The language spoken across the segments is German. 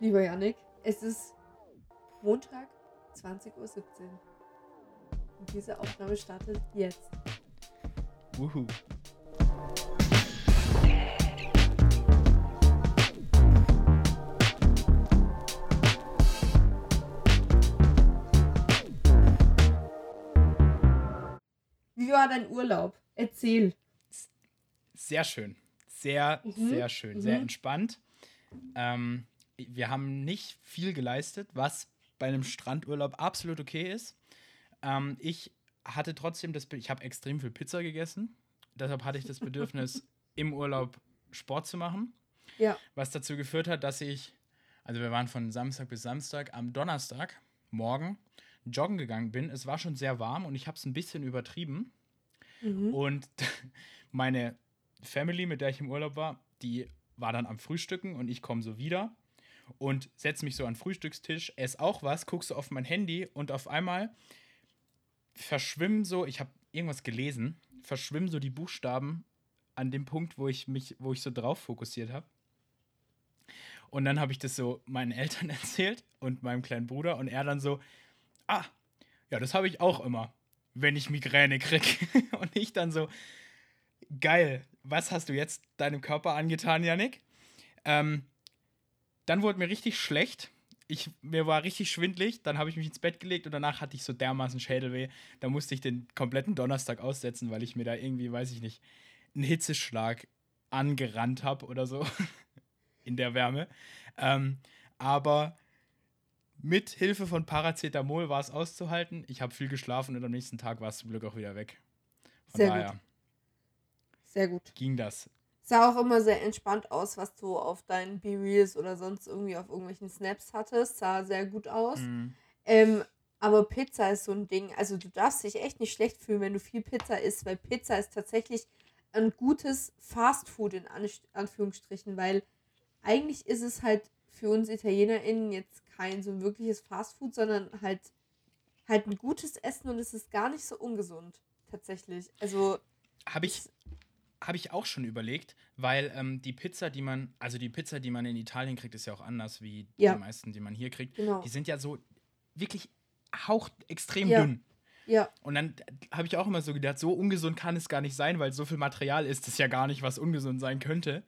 Lieber Yannick, es ist Montag, 20.17 Uhr. Und diese Aufnahme startet jetzt. Wuhu. Wie war dein Urlaub? Erzähl. Sehr schön. Sehr, Mhm. sehr schön. Sehr Mhm. entspannt. Ähm, wir haben nicht viel geleistet, was bei einem Strandurlaub absolut okay ist. Ähm, ich hatte trotzdem das, ich habe extrem viel Pizza gegessen. Deshalb hatte ich das Bedürfnis, im Urlaub Sport zu machen. Ja. Was dazu geführt hat, dass ich, also wir waren von Samstag bis Samstag, am Donnerstag morgen joggen gegangen bin. Es war schon sehr warm und ich habe es ein bisschen übertrieben. Mhm. Und meine Family, mit der ich im Urlaub war, die war dann am Frühstücken und ich komme so wieder und setze mich so an den Frühstückstisch, esse auch was, guck so auf mein Handy und auf einmal verschwimmen so, ich habe irgendwas gelesen, verschwimmen so die Buchstaben an dem Punkt, wo ich mich, wo ich so drauf fokussiert habe. Und dann habe ich das so meinen Eltern erzählt und meinem kleinen Bruder und er dann so, ah, ja, das habe ich auch immer, wenn ich Migräne krieg. und ich dann so, geil, was hast du jetzt deinem Körper angetan, Janik? Ähm, dann wurde mir richtig schlecht. Ich, mir war richtig schwindlig, dann habe ich mich ins Bett gelegt und danach hatte ich so dermaßen Schädelweh. Da musste ich den kompletten Donnerstag aussetzen, weil ich mir da irgendwie, weiß ich nicht, einen Hitzeschlag angerannt habe oder so in der Wärme. Ähm, aber mit Hilfe von Paracetamol war es auszuhalten. Ich habe viel geschlafen und am nächsten Tag war es zum Glück auch wieder weg. Von Sehr gut. daher Sehr gut. ging das. Sah auch immer sehr entspannt aus, was du auf deinen B-Reels oder sonst irgendwie auf irgendwelchen Snaps hattest. Sah sehr gut aus. Mhm. Ähm, aber Pizza ist so ein Ding. Also du darfst dich echt nicht schlecht fühlen, wenn du viel Pizza isst, weil Pizza ist tatsächlich ein gutes Fastfood in An Anführungsstrichen, weil eigentlich ist es halt für uns ItalienerInnen jetzt kein so wirkliches Fastfood, sondern halt halt ein gutes Essen und es ist gar nicht so ungesund. Tatsächlich. Also Habe ich, es- hab ich auch schon überlegt, weil ähm, die Pizza, die man, also die Pizza, die man in Italien kriegt, ist ja auch anders wie Ja. die meisten, die man hier kriegt. genau. Die sind ja so wirklich haucht extrem Ja. dünn. Ja, Und dann habe ich auch immer so gedacht, so ungesund kann es gar nicht sein, weil so viel Material ist es ja gar nicht, was ungesund sein könnte.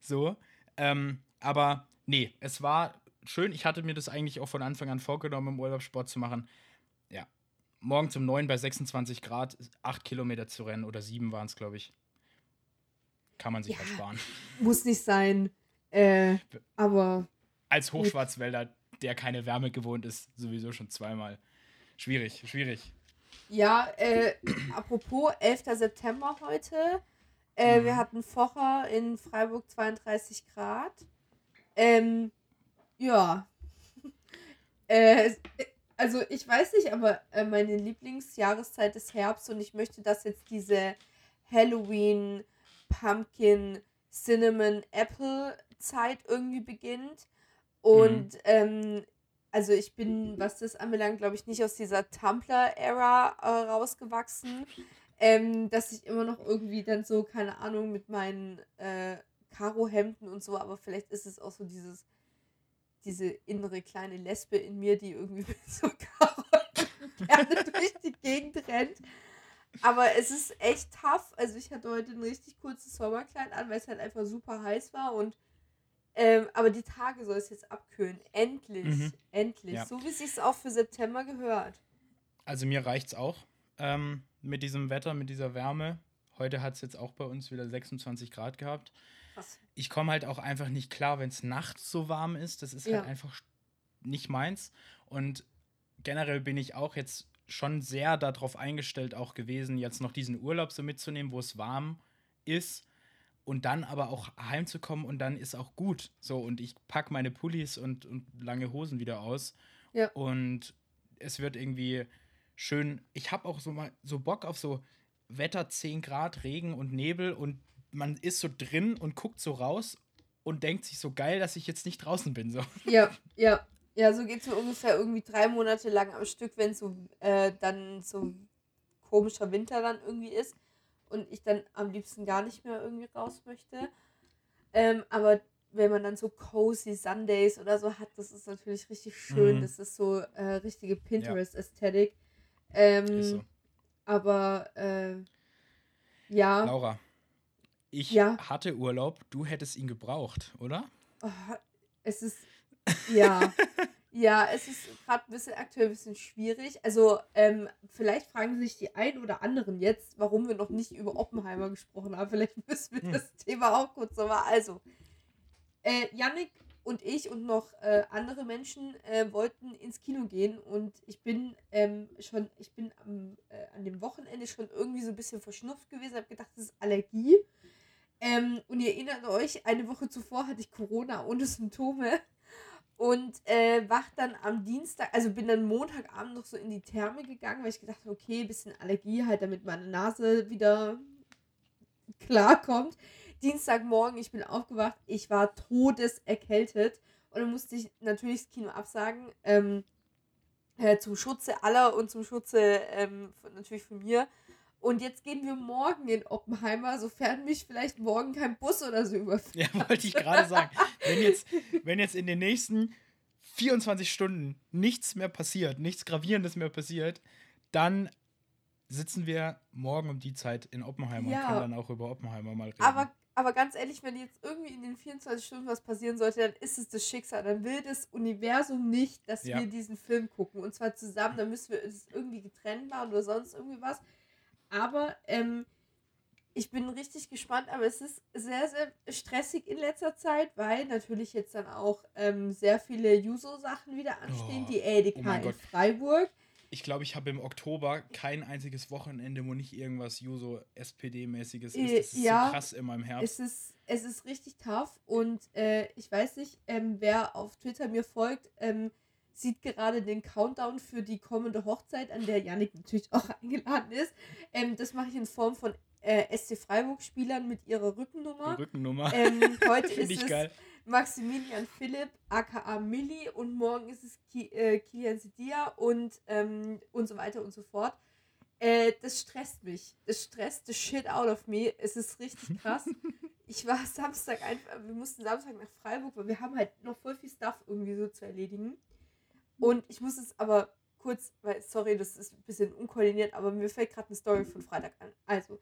So. Ähm, aber nee, es war schön. Ich hatte mir das eigentlich auch von Anfang an vorgenommen, im Urlaub Sport zu machen. Ja. Morgens um 9 bei 26 Grad, 8 Kilometer zu rennen oder 7 waren es, glaube ich. Kann man sich Ja. ersparen. muss nicht sein. Äh, aber Als Hochschwarzwälder, der keine Wärme gewohnt ist, sowieso schon zweimal. Schwierig, schwierig. Ja, äh, apropos 11. September heute. Äh, Wir Mhm. hatten vorher in Freiburg 32 Grad. Ähm, ja. äh, also ich weiß nicht, aber äh, meine Lieblingsjahreszeit ist Herbst und ich möchte, dass jetzt diese Halloween, Pumpkin, Cinnamon, Apple Zeit irgendwie beginnt. Und ähm, also ich bin, was das anbelangt, glaube ich, nicht aus dieser Tumblr-Ära äh, rausgewachsen, ähm, dass ich immer noch irgendwie dann so, keine Ahnung, mit meinen äh, Karo-Hemden und so, aber vielleicht ist es auch so dieses, diese innere kleine Lesbe in mir, die irgendwie mit so Karo gerne durch die Gegend rennt. Aber es ist echt tough. Also ich hatte heute ein richtig kurzes Sommerkleid an, weil es halt einfach super heiß war und ähm, aber die Tage soll es jetzt abkühlen. Endlich. Mhm. Endlich. Ja. So wie es sich auch für September gehört. Also mir reicht's auch ähm, mit diesem Wetter, mit dieser Wärme. Heute hat es jetzt auch bei uns wieder 26 Grad gehabt. Krass. Ich komme halt auch einfach nicht klar, wenn es nachts so warm ist. Das ist Ja. halt einfach nicht meins. Und generell bin ich auch jetzt schon sehr darauf eingestellt auch gewesen, jetzt noch diesen Urlaub so mitzunehmen, wo es warm ist. Und dann aber auch heimzukommen und dann ist auch gut. So, und ich packe meine Pullis und, und lange Hosen wieder aus. Ja. Und es wird irgendwie schön. Ich habe auch so mal so Bock auf so Wetter 10 Grad, Regen und Nebel und man ist so drin und guckt so raus und denkt sich so geil, dass ich jetzt nicht draußen bin. So. Ja, ja. Ja, so geht es mir ungefähr irgendwie drei Monate lang am Stück, wenn so äh, dann so komischer Winter dann irgendwie ist und ich dann am liebsten gar nicht mehr irgendwie raus möchte. Ähm, aber wenn man dann so cozy Sundays oder so hat, das ist natürlich richtig schön. Mhm. Das ist so äh, richtige Pinterest-Ästhetik. Ähm, so. Aber äh, ja. Laura, ich ja. hatte Urlaub, du hättest ihn gebraucht, oder? Oh, es ist, ja. ja, es ist gerade ein bisschen aktuell ein bisschen schwierig. Also, ähm, vielleicht fragen sich die einen oder anderen jetzt, warum wir noch nicht über Oppenheimer gesprochen haben. Vielleicht müssen wir hm. das Thema auch kurz nochmal. Also, äh, Yannick und ich und noch äh, andere Menschen äh, wollten ins Kino gehen und ich bin ähm, schon, ich bin am, äh, an dem Wochenende schon irgendwie so ein bisschen verschnupft gewesen, habe gedacht, das ist Allergie. Ähm, und ihr erinnert euch, eine Woche zuvor hatte ich Corona ohne Symptome und äh, wach dann am Dienstag, also bin dann Montagabend noch so in die Therme gegangen, weil ich gedacht habe, okay, bisschen Allergie halt, damit meine Nase wieder klarkommt. Dienstagmorgen, ich bin aufgewacht, ich war todeserkältet und dann musste ich natürlich das Kino absagen. Ähm, äh, zum Schutze aller und zum Schutze ähm, natürlich von mir. Und jetzt gehen wir morgen in Oppenheimer, sofern mich vielleicht morgen kein Bus oder so überfährt. Ja, wollte ich gerade sagen. Wenn jetzt, wenn jetzt in den nächsten 24 Stunden nichts mehr passiert, nichts Gravierendes mehr passiert, dann sitzen wir morgen um die Zeit in Oppenheimer ja. und können dann auch über Oppenheimer mal reden. Aber aber ganz ehrlich, wenn jetzt irgendwie in den 24 Stunden was passieren sollte, dann ist es das Schicksal. Dann will das Universum nicht, dass ja. wir diesen Film gucken. Und zwar zusammen, dann müssen wir es irgendwie getrennt machen oder sonst irgendwie was. Aber ähm, ich bin richtig gespannt, aber es ist sehr, sehr stressig in letzter Zeit, weil natürlich jetzt dann auch ähm, sehr viele Juso-Sachen wieder anstehen. Oh, die ADK oh in Freiburg ich glaube, ich habe im Oktober kein einziges Wochenende, wo nicht irgendwas Juso-SPD-mäßiges ist. Äh, das ist ja, so krass in meinem Herz. Es ist, es ist richtig tough und äh, ich weiß nicht, ähm, wer auf Twitter mir folgt, ähm, sieht gerade den Countdown für die kommende Hochzeit, an der Yannick natürlich auch eingeladen ist. Ähm, das mache ich in Form von äh, SC Freiburg-Spielern mit ihrer Rückennummer. Die Rückennummer. Ähm, heute ist es geil. Maximilian Philipp, aka Milli, und morgen ist es Ki äh, Kilian Sidia und, ähm, und so weiter und so fort. Äh, das stresst mich. Das stresst the shit out of me. Es ist richtig krass. ich war Samstag einfach, wir mussten Samstag nach Freiburg, weil wir haben halt noch voll viel Stuff irgendwie so zu erledigen. Und ich muss es aber kurz, weil, sorry, das ist ein bisschen unkoordiniert, aber mir fällt gerade eine Story von Freitag an. Also,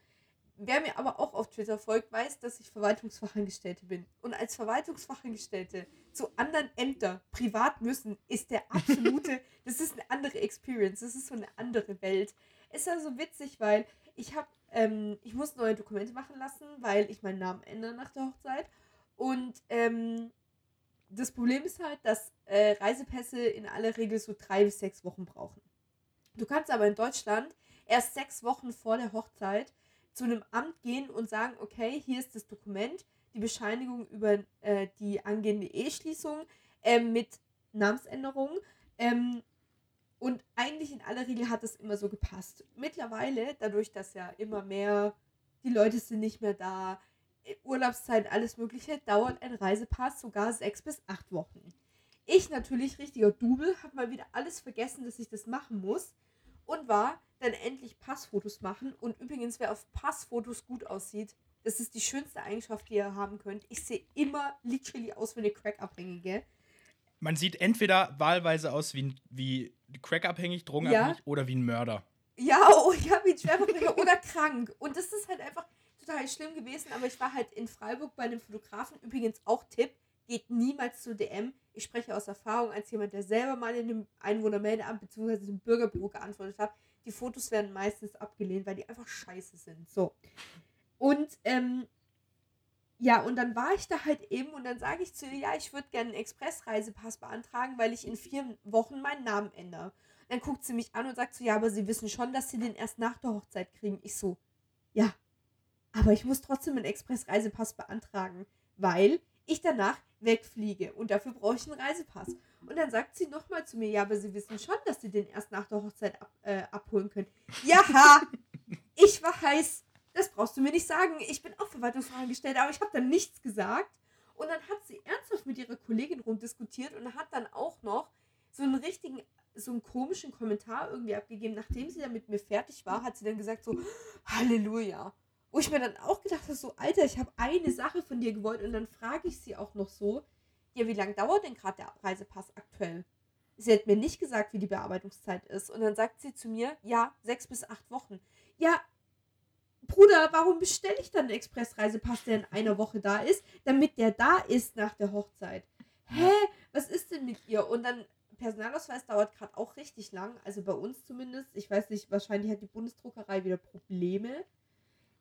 Wer mir aber auch auf Twitter folgt, weiß, dass ich Verwaltungsfachangestellte bin. Und als Verwaltungsfachangestellte zu anderen Ämtern privat müssen, ist der absolute, das ist eine andere Experience, das ist so eine andere Welt. Ist also witzig, weil ich habe, ähm, ich muss neue Dokumente machen lassen, weil ich meinen Namen ändere nach der Hochzeit. Und ähm, das Problem ist halt, dass äh, Reisepässe in aller Regel so drei bis sechs Wochen brauchen. Du kannst aber in Deutschland erst sechs Wochen vor der Hochzeit zu einem Amt gehen und sagen, okay, hier ist das Dokument, die Bescheinigung über äh, die angehende Eheschließung äh, mit Namensänderung. Ähm, und eigentlich in aller Regel hat es immer so gepasst. Mittlerweile, dadurch, dass ja immer mehr, die Leute sind nicht mehr da, äh, Urlaubszeit, alles Mögliche, dauert ein Reisepass sogar sechs bis acht Wochen. Ich natürlich richtiger Double, habe mal wieder alles vergessen, dass ich das machen muss und war dann endlich Passfotos machen. Und übrigens, wer auf Passfotos gut aussieht, das ist die schönste Eigenschaft, die ihr haben könnt. Ich sehe immer literally aus wie eine Crack-Abhängige. Man sieht entweder wahlweise aus wie, wie Crack-abhängig, drogenabhängig ja. oder wie ein Mörder. Ja, oh, ja, wie ein Schwerverbrecher oder krank. Und das ist halt einfach total schlimm gewesen. Aber ich war halt in Freiburg bei einem Fotografen. Übrigens auch Tipp, geht niemals zu DM. Ich spreche aus Erfahrung als jemand, der selber mal in einem Einwohnermeldeamt bzw. im Bürgerbüro geantwortet hat die Fotos werden meistens abgelehnt, weil die einfach scheiße sind. So. Und ähm, ja, und dann war ich da halt eben und dann sage ich zu ihr, ja, ich würde gerne einen Expressreisepass beantragen, weil ich in vier Wochen meinen Namen ändere. Und dann guckt sie mich an und sagt so, ja, aber sie wissen schon, dass sie den erst nach der Hochzeit kriegen. Ich so, ja, aber ich muss trotzdem einen Expressreisepass beantragen, weil ich danach wegfliege und dafür brauche ich einen Reisepass. Und dann sagt sie nochmal zu mir, ja, aber sie wissen schon, dass sie den erst nach der Hochzeit ab, äh, abholen können. Ja, ich war heiß. Das brauchst du mir nicht sagen. Ich bin auch Verwaltungsfragen gestellt, aber ich habe dann nichts gesagt. Und dann hat sie ernsthaft mit ihrer Kollegin rumdiskutiert und hat dann auch noch so einen richtigen, so einen komischen Kommentar irgendwie abgegeben. Nachdem sie dann mit mir fertig war, hat sie dann gesagt so, Halleluja. Wo ich mir dann auch gedacht habe, so, Alter, ich habe eine Sache von dir gewollt und dann frage ich sie auch noch so, ja, wie lange dauert denn gerade der Reisepass aktuell? Sie hat mir nicht gesagt, wie die Bearbeitungszeit ist. Und dann sagt sie zu mir, ja, sechs bis acht Wochen. Ja, Bruder, warum bestelle ich dann einen Expressreisepass, der in einer Woche da ist, damit der da ist nach der Hochzeit? Hä? Was ist denn mit ihr? Und dann, Personalausweis dauert gerade auch richtig lang, also bei uns zumindest. Ich weiß nicht, wahrscheinlich hat die Bundesdruckerei wieder Probleme.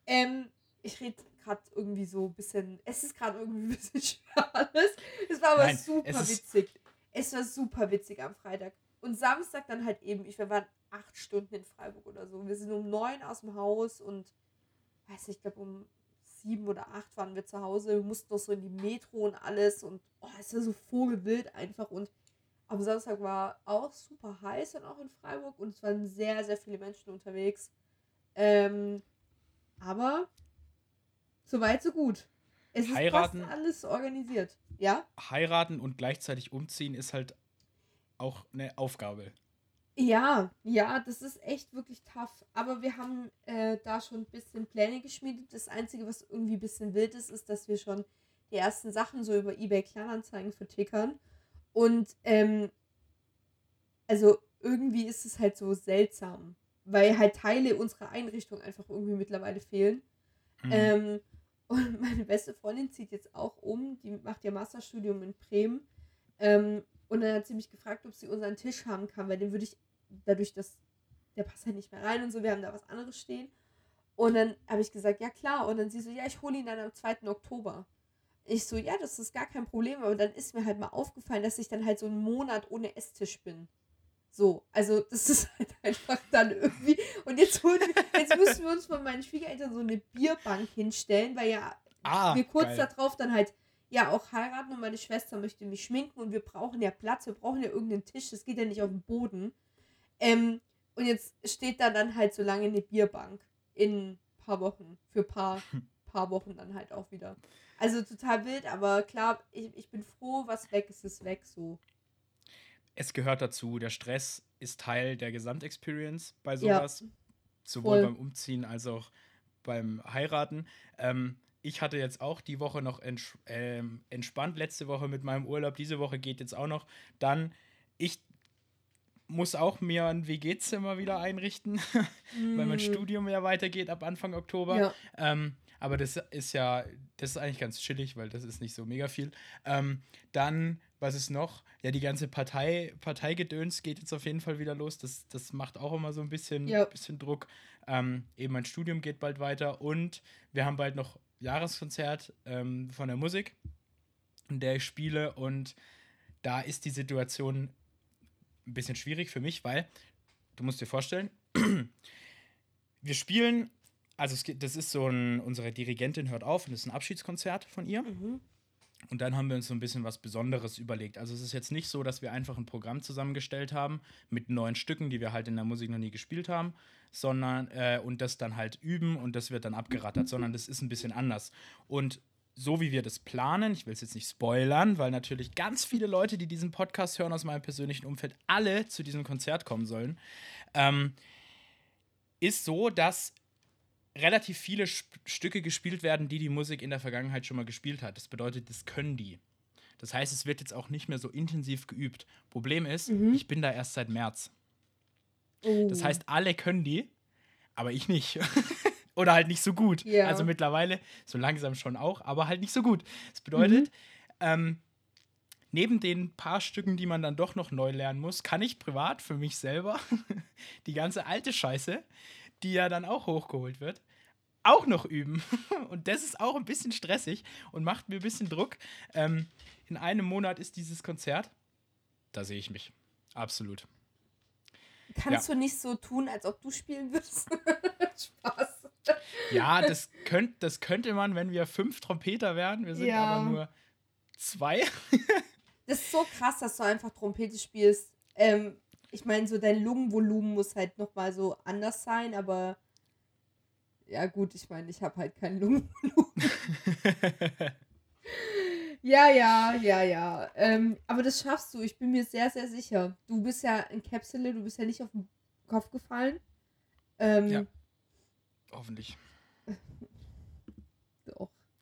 Ähm, ich rede gerade irgendwie so ein bisschen, es ist gerade irgendwie ein bisschen schwer alles. Es war aber Nein, super es witzig. Es war super witzig am Freitag. Und Samstag dann halt eben, ich, wir waren acht Stunden in Freiburg oder so. Wir sind um neun aus dem Haus und weiß nicht, ich glaube um sieben oder acht waren wir zu Hause. Wir mussten noch so in die Metro und alles und oh, es war so vogelwild einfach und am Samstag war auch super heiß und auch in Freiburg und es waren sehr, sehr viele Menschen unterwegs. Ähm, aber so weit, so gut. Es ist heiraten, fast alles organisiert. Ja? Heiraten und gleichzeitig umziehen ist halt auch eine Aufgabe. Ja, ja, das ist echt wirklich tough. Aber wir haben äh, da schon ein bisschen Pläne geschmiedet. Das Einzige, was irgendwie ein bisschen wild ist, ist, dass wir schon die ersten Sachen so über eBay Kleinanzeigen vertickern. Und ähm, also irgendwie ist es halt so seltsam, weil halt Teile unserer Einrichtung einfach irgendwie mittlerweile fehlen. Mhm. Ähm, und meine beste Freundin zieht jetzt auch um, die macht ihr Masterstudium in Bremen. Ähm, und dann hat sie mich gefragt, ob sie unseren Tisch haben kann, weil den würde ich dadurch, dass der passt halt nicht mehr rein und so, wir haben da was anderes stehen. Und dann habe ich gesagt, ja klar. Und dann sie so, ja, ich hole ihn dann am 2. Oktober. Ich so, ja, das ist gar kein Problem. Aber dann ist mir halt mal aufgefallen, dass ich dann halt so einen Monat ohne Esstisch bin. So, also das ist halt einfach dann irgendwie. Und jetzt, holen, jetzt müssen wir uns von meinen Schwiegereltern so eine Bierbank hinstellen, weil ja ah, wir kurz geil. darauf dann halt ja auch heiraten und meine Schwester möchte mich schminken und wir brauchen ja Platz, wir brauchen ja irgendeinen Tisch, das geht ja nicht auf dem Boden. Ähm, und jetzt steht da dann halt so lange eine Bierbank in ein paar Wochen. Für ein paar, paar Wochen dann halt auch wieder. Also total wild, aber klar, ich, ich bin froh, was weg ist, ist weg so. Es gehört dazu. Der Stress ist Teil der Gesamtexperience bei sowas. Ja, sowohl beim Umziehen als auch beim Heiraten. Ähm, ich hatte jetzt auch die Woche noch ents äh, entspannt, letzte Woche mit meinem Urlaub. Diese Woche geht jetzt auch noch. Dann, ich muss auch mir ein WG-Zimmer wieder einrichten, mm. weil mein mm. Studium ja weitergeht ab Anfang Oktober. Ja. Ähm, aber das ist ja, das ist eigentlich ganz chillig, weil das ist nicht so mega viel. Ähm, dann, was ist noch? Ja, die ganze Partei, Parteigedöns geht jetzt auf jeden Fall wieder los. Das, das macht auch immer so ein bisschen, ja. bisschen Druck. Ähm, eben mein Studium geht bald weiter und wir haben bald noch Jahreskonzert ähm, von der Musik, in der ich spiele und da ist die Situation ein bisschen schwierig für mich, weil du musst dir vorstellen, wir spielen, also es das ist so ein, unsere Dirigentin hört auf und das ist ein Abschiedskonzert von ihr. Mhm. Und dann haben wir uns so ein bisschen was Besonderes überlegt. Also es ist jetzt nicht so, dass wir einfach ein Programm zusammengestellt haben mit neuen Stücken, die wir halt in der Musik noch nie gespielt haben, sondern äh, und das dann halt üben und das wird dann abgerattert, sondern das ist ein bisschen anders. Und so wie wir das planen, ich will es jetzt nicht spoilern, weil natürlich ganz viele Leute, die diesen Podcast hören aus meinem persönlichen Umfeld, alle zu diesem Konzert kommen sollen, ähm, ist so, dass relativ viele Stücke gespielt werden, die die Musik in der Vergangenheit schon mal gespielt hat. Das bedeutet, das können die. Das heißt, es wird jetzt auch nicht mehr so intensiv geübt. Problem ist, mhm. ich bin da erst seit März. Oh. Das heißt, alle können die, aber ich nicht. Oder halt nicht so gut. Ja. Also mittlerweile so langsam schon auch, aber halt nicht so gut. Das bedeutet, mhm. ähm, neben den paar Stücken, die man dann doch noch neu lernen muss, kann ich privat für mich selber die ganze alte Scheiße, die ja dann auch hochgeholt wird, auch noch üben. Und das ist auch ein bisschen stressig und macht mir ein bisschen Druck. Ähm, in einem Monat ist dieses Konzert. Da sehe ich mich. Absolut. Kannst ja. du nicht so tun, als ob du spielen würdest? Spaß. Ja, das, könnt, das könnte man, wenn wir fünf Trompeter wären. Wir sind ja. aber nur zwei. das ist so krass, dass du einfach Trompete spielst. Ähm, ich meine, so dein Lungenvolumen muss halt nochmal so anders sein, aber ja gut, ich meine, ich habe halt kein Lungenvolumen. ja, ja, ja, ja. Ähm, aber das schaffst du, ich bin mir sehr, sehr sicher. Du bist ja in Capsule, du bist ja nicht auf den Kopf gefallen. Ähm, ja. Hoffentlich.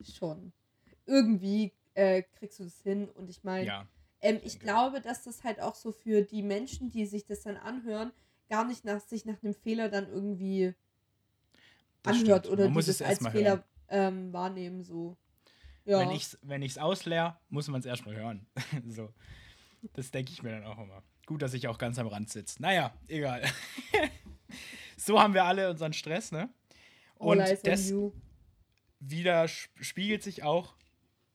schon. Irgendwie äh, kriegst du es hin. Und ich meine, Ja, ähm, ich glaube, dass das halt auch so für die Menschen, die sich das dann anhören, gar nicht nach sich nach einem Fehler dann irgendwie das anhört stimmt. oder Man muss es als Fehler ähm, wahrnehmen. So. Ja. Wenn ich es wenn ich's ausleer, muss man es erstmal hören. so. Das denke ich mir dann auch immer. Gut, dass ich auch ganz am Rand sitze. Naja, egal. so haben wir alle unseren Stress, ne? Und das wieder sp- spiegelt sich auch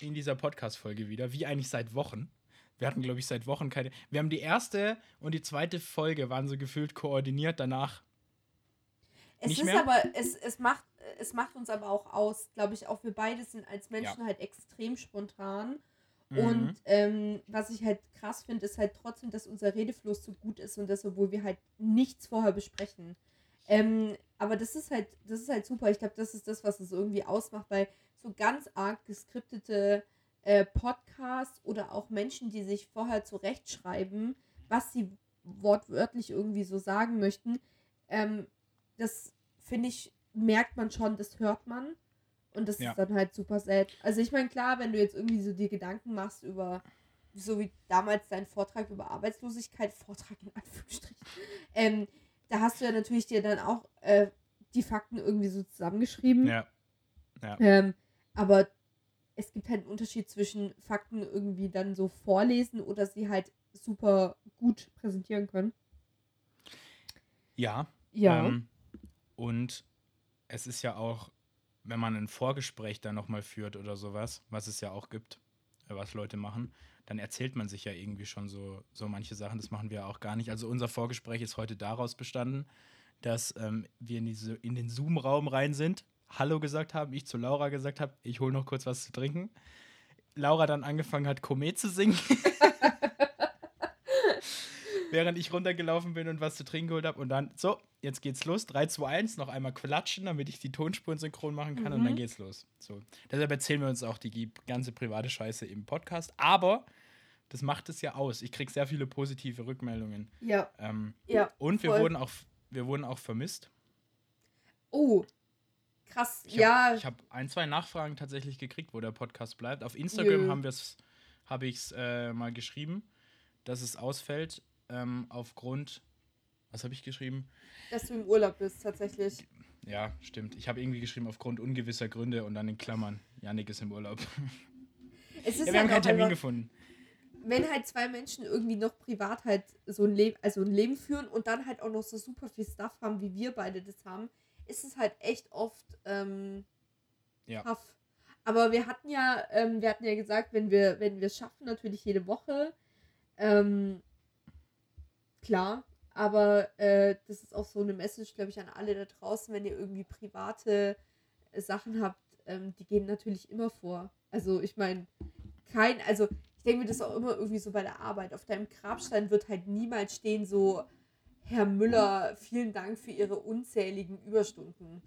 in dieser Podcast-Folge wieder, wie eigentlich seit Wochen. Wir hatten, glaube ich, seit Wochen keine. Wir haben die erste und die zweite Folge waren so gefühlt koordiniert. Danach Es Nicht ist mehr? aber, es, es, macht, es macht uns aber auch aus, glaube ich, auch wir beide sind als Menschen halt extrem spontan. Mhm. Und ähm, was ich halt krass finde, ist halt trotzdem, dass unser Redefluss so gut ist und das, obwohl wir halt nichts vorher besprechen. Ähm, aber das ist halt, das ist halt super. Ich glaube, das ist das, was es irgendwie ausmacht, weil so ganz arg geskriptete äh, Podcasts oder auch Menschen, die sich vorher zurechtschreiben, was sie wortwörtlich irgendwie so sagen möchten, ähm, das finde ich, merkt man schon, das hört man. Und das Ja. ist dann halt super sad. Also ich meine, klar, wenn du jetzt irgendwie so dir Gedanken machst über, so wie damals dein Vortrag über Arbeitslosigkeit, Vortrag in Anführungsstrichen, ähm, da hast du ja natürlich dir dann auch äh, die Fakten irgendwie so zusammengeschrieben. ja. Ähm, aber es gibt halt einen Unterschied zwischen Fakten irgendwie dann so vorlesen oder sie halt super gut präsentieren können. Ja. Ja. Ähm, und es ist ja auch, wenn man ein Vorgespräch dann nochmal führt oder sowas, was es ja auch gibt, äh, was Leute machen, dann erzählt man sich ja irgendwie schon so, so manche Sachen. Das machen wir auch gar nicht. Also unser Vorgespräch ist heute daraus bestanden, dass ähm, wir in, diese, in den Zoom-Raum rein sind, Hallo gesagt haben, ich zu Laura gesagt habe, ich hole noch kurz was zu trinken. Laura dann angefangen hat, Komet zu singen. Während ich runtergelaufen bin und was zu trinken geholt habe. Und dann, so, jetzt geht's los. 3, 2, 1, noch einmal klatschen, damit ich die Tonspuren synchron machen kann und Mhm. dann geht's los. So. Deshalb erzählen wir uns auch die ganze private Scheiße im Podcast. Aber das macht es ja aus. Ich kriege sehr viele positive Rückmeldungen. ja, Ähm, ja. und wir voll. wurden, auch, wir wurden auch vermisst. Oh, krass. Ich ja, Hab, ich habe ein, zwei Nachfragen tatsächlich gekriegt, wo der Podcast bleibt. Auf Instagram Nö. haben wir's, habe ich es äh, mal geschrieben, dass es ausfällt ähm, aufgrund. Was habe ich geschrieben? dass du im Urlaub bist, tatsächlich. Ja, stimmt. Ich habe irgendwie geschrieben aufgrund ungewisser Gründe und dann in Klammern. Janik ist im Urlaub. Es ist Ja, wir haben halt keinen auch Termin gefunden. wenn halt zwei Menschen irgendwie noch privat halt so ein Leben, also ein Leben führen und dann halt auch noch so super viel Stuff haben, wie wir beide das haben, ist es halt echt oft ähm, Ja. tough. Aber wir hatten ja, ähm, wir hatten ja gesagt, wenn wir, wenn wir es schaffen, natürlich jede Woche. Ähm, klar, aber äh, das ist auch so eine Message, glaube ich, an alle da draußen, wenn ihr irgendwie private äh, Sachen habt, ähm, die gehen natürlich immer vor. Also ich meine, kein, also ich denke mir das auch immer irgendwie so bei der Arbeit. Auf deinem Grabstein wird halt niemals stehen so, Herr Müller, vielen Dank für Ihre unzähligen Überstunden.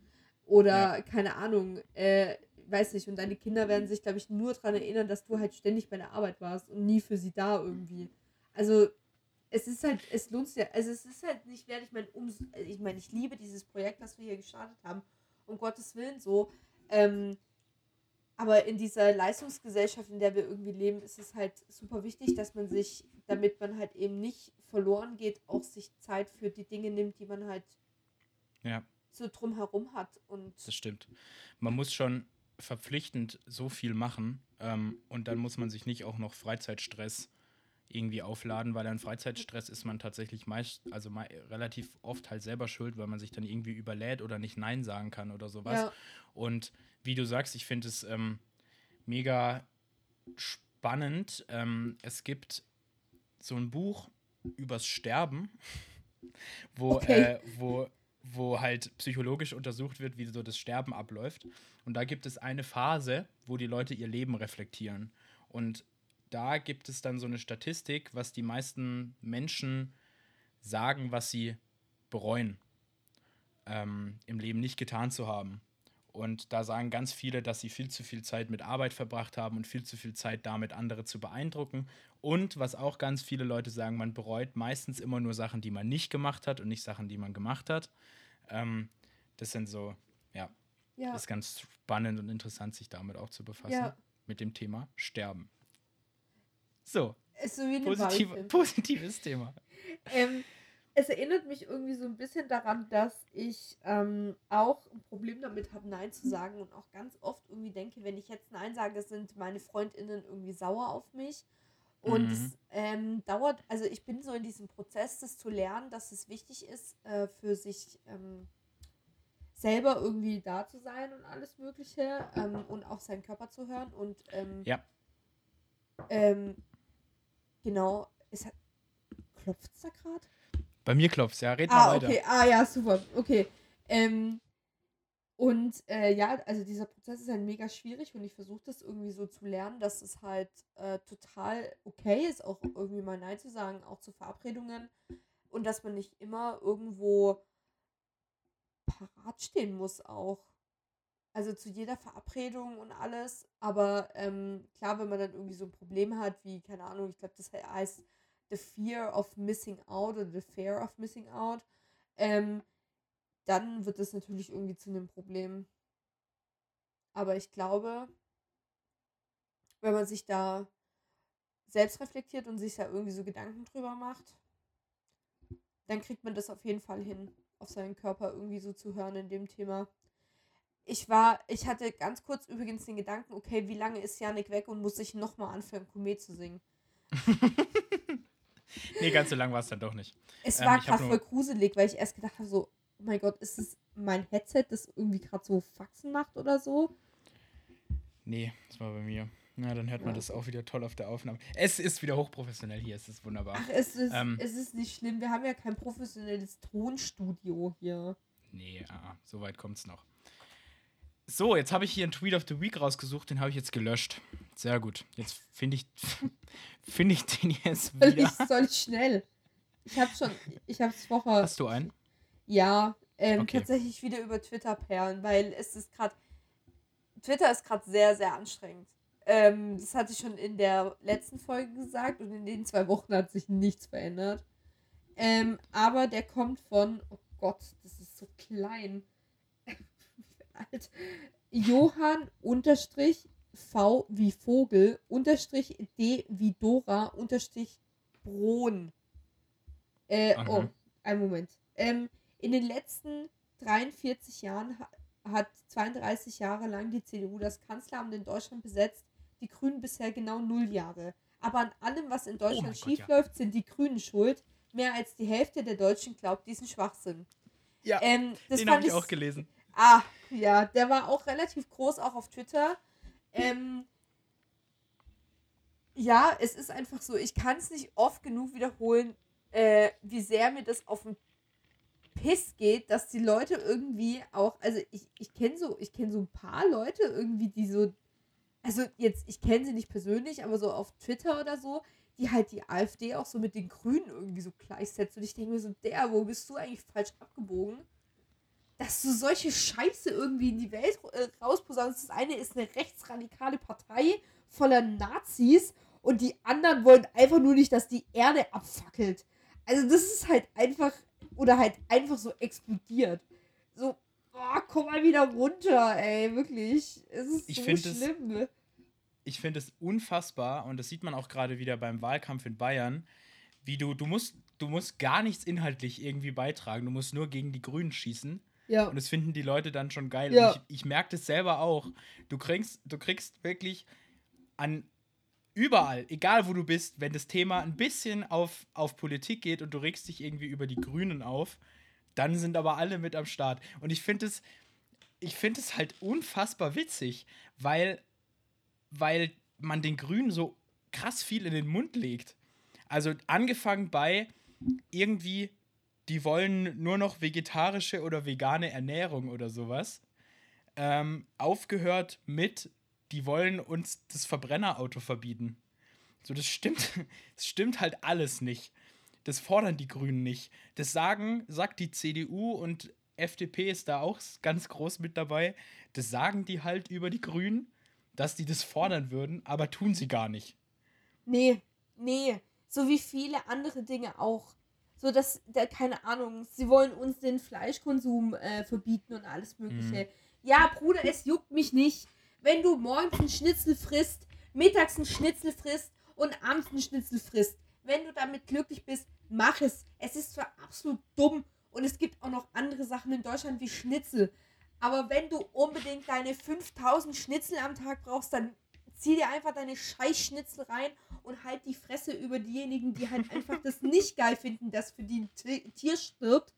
Oder, Ja. keine Ahnung, äh, weiß nicht, und deine Kinder werden sich, glaube ich, nur daran erinnern, dass du halt ständig bei der Arbeit warst und nie für sie da irgendwie. Also, es ist halt, es lohnt sich ja, also es ist halt nicht wert, ich meine, um, ich meine, ich liebe dieses Projekt, was wir hier gestartet haben, um Gottes Willen so, ähm, aber in dieser Leistungsgesellschaft, in der wir irgendwie leben, ist es halt super wichtig, dass man sich, damit man halt eben nicht verloren geht, auch sich Zeit für die Dinge nimmt, die man halt Ja, so drumherum hat. Und das stimmt. Man muss schon verpflichtend so viel machen ähm, und dann muss man sich nicht auch noch Freizeitstress irgendwie aufladen, weil an Freizeitstress ist man tatsächlich meist, also mei- relativ oft halt selber schuld, weil man sich dann irgendwie überlädt oder nicht Nein sagen kann oder sowas. ja, Und wie du sagst, ich finde es ähm, mega spannend. Ähm, es gibt so ein Buch übers Sterben, wo, Okay. äh, wo, wo halt psychologisch untersucht wird, wie so das Sterben abläuft. Und da gibt es eine Phase, wo die Leute ihr Leben reflektieren. Und da gibt es dann so eine Statistik, was die meisten Menschen sagen, was sie bereuen, ähm, im Leben nicht getan zu haben. Und da sagen ganz viele, dass sie viel zu viel Zeit mit Arbeit verbracht haben und viel zu viel Zeit damit, andere zu beeindrucken. Und was auch ganz viele Leute sagen, man bereut meistens immer nur Sachen, die man nicht gemacht hat und nicht Sachen, die man gemacht hat. Ähm, das sind so, ja, Ja. ist ganz spannend und interessant, sich damit auch zu befassen. Ja. Mit dem Thema Sterben. So, Ist so wie ein positiv, positives Thema. Ähm, es erinnert mich irgendwie so ein bisschen daran, dass ich ähm, auch ein Problem damit habe, Nein zu sagen und auch ganz oft irgendwie denke, wenn ich jetzt Nein sage, sind meine FreundInnen irgendwie sauer auf mich. Und Mhm. es ähm, dauert, also ich bin so in diesem Prozess, das zu lernen, dass es wichtig ist, äh, für sich ähm, selber irgendwie da zu sein und alles Mögliche ähm, und auch seinen Körper zu hören. Und ähm, Ja. ähm, genau, es hat. Klopft es da gerade? Bei mir klopft's, ja. Red mal Ah, weiter. okay. Ah, ja, super. Okay. Ähm, und äh, ja, also dieser Prozess ist halt mega schwierig und ich versuche das irgendwie so zu lernen, dass es halt äh, total okay ist, auch irgendwie mal Nein zu sagen, auch zu Verabredungen und dass man nicht immer irgendwo parat stehen muss auch. Also zu jeder Verabredung und alles, aber ähm, klar, wenn man dann irgendwie so ein Problem hat, wie, keine Ahnung, ich glaube, das heißt The Fear of Missing Out oder The Fear of Missing Out, ähm, dann wird das natürlich irgendwie zu einem Problem. Aber ich glaube, wenn man sich da selbst reflektiert und sich da irgendwie so Gedanken drüber macht, dann kriegt man das auf jeden Fall hin, auf seinen Körper irgendwie so zu hören in dem Thema. Ich war, ich hatte ganz kurz übrigens den Gedanken, okay, wie lange ist Janik weg und muss ich nochmal anfangen, Komet zu singen? Nee, ganz so lang war es dann doch nicht. Es Ähm, war gerade voll gruselig, weil ich erst gedacht habe, so, oh mein Gott, ist es mein Headset, das irgendwie gerade so Faxen macht oder so? Nee, das war bei mir. Na, dann hört man Ja. das auch wieder toll auf der Aufnahme. Es ist wieder hochprofessionell hier, es ist wunderbar. Ach, es ist, Ähm. es ist nicht schlimm. Wir haben ja kein professionelles Tonstudio hier. Nee, ah, so weit kommt's noch. So, jetzt habe ich hier einen Tweet of the Week rausgesucht, den habe ich jetzt gelöscht. Sehr gut. Jetzt finde ich, finde ich den jetzt Soll wieder. ich, soll ich schnell? Ich habe schon, ich habe es vorher, Hast du einen? ja, ähm, Okay. tatsächlich wieder über Twitter perlen, weil es ist gerade, Twitter ist gerade sehr, sehr anstrengend. Ähm, das hatte ich schon in der letzten Folge gesagt und in den zwei Wochen hat sich nichts verändert. Ähm, aber der kommt von, oh Gott, das ist so klein. Alt. Johann unterstrich V wie Vogel unterstrich D wie Dora unterstrich Bron. Äh, oh, Mhm. einen Moment. Ähm, in den letzten 43 Jahren ha hat 32 Jahre lang die CDU das Kanzleramt in Deutschland besetzt, die Grünen bisher genau null Jahre. Aber an allem, was in Deutschland Oh Gott, ja. schiefläuft, sind die Grünen schuld. Mehr als die Hälfte der Deutschen glaubt diesen Schwachsinn. Ja, Ähm, das den habe ich auch gelesen. Ah, ja, der war auch relativ groß, auch auf Twitter. Ähm, ja, es ist einfach so, ich kann es nicht oft genug wiederholen, äh, wie sehr mir das auf den Piss geht, dass die Leute irgendwie auch, also ich, ich kenne so, ich kenne so ein paar Leute irgendwie, die so, also jetzt, ich kenne sie nicht persönlich, aber so auf Twitter oder so, die halt die AfD auch so mit den Grünen irgendwie so gleichsetzt. Und ich denke mir so, der, wo bist du eigentlich falsch abgebogen? Dass du solche Scheiße irgendwie in die Welt äh, rausposaunst. Das eine ist eine rechtsradikale Partei voller Nazis und die anderen wollen einfach nur nicht, dass die Erde abfackelt. Also das ist halt einfach, oder halt einfach so explodiert. So, boah, komm mal wieder runter, ey, wirklich. Es ist Ich so find es- schlimm. ich finde es unfassbar und das sieht man auch gerade wieder beim Wahlkampf in Bayern, wie du, du musst, du musst gar nichts inhaltlich irgendwie beitragen, du musst nur gegen die Grünen schießen Ja, und das finden die Leute dann schon geil. Ja. Und ich, ich merke das selber auch. Du kriegst, du kriegst wirklich an überall, egal wo du bist, wenn das Thema ein bisschen auf, auf Politik geht und du regst dich irgendwie über die Grünen auf, dann sind aber alle mit am Start. Und ich finde es, ich finde es halt unfassbar witzig, weil, weil man den Grünen so krass viel in den Mund legt. Also angefangen bei irgendwie, die wollen nur noch vegetarische oder vegane Ernährung oder sowas. Ähm, aufgehört mit, die wollen uns das Verbrennerauto verbieten. So, das stimmt, das stimmt halt alles nicht. Das fordern die Grünen nicht. Das sagen, sagt die CDU und FDP ist da auch ganz groß mit dabei. Das sagen die halt über die Grünen, dass die das fordern würden, aber tun sie gar nicht. nee, nee. So wie viele andere Dinge auch. So dass, da, keine Ahnung, sie wollen uns den Fleischkonsum äh, verbieten und alles Mögliche. Ja, Bruder, es juckt mich nicht. Wenn du morgens einen Schnitzel frisst, mittags einen Schnitzel frisst und abends einen Schnitzel frisst. Wenn du damit glücklich bist, mach es. Es ist zwar absolut dumm und es gibt auch noch andere Sachen in Deutschland wie Schnitzel. Aber wenn du unbedingt deine 5000 Schnitzel am Tag brauchst, dann zieh dir einfach deine Scheißschnitzel rein und halt die Fresse über diejenigen, die halt einfach das nicht geil finden, dass für die ein Tier stirbt.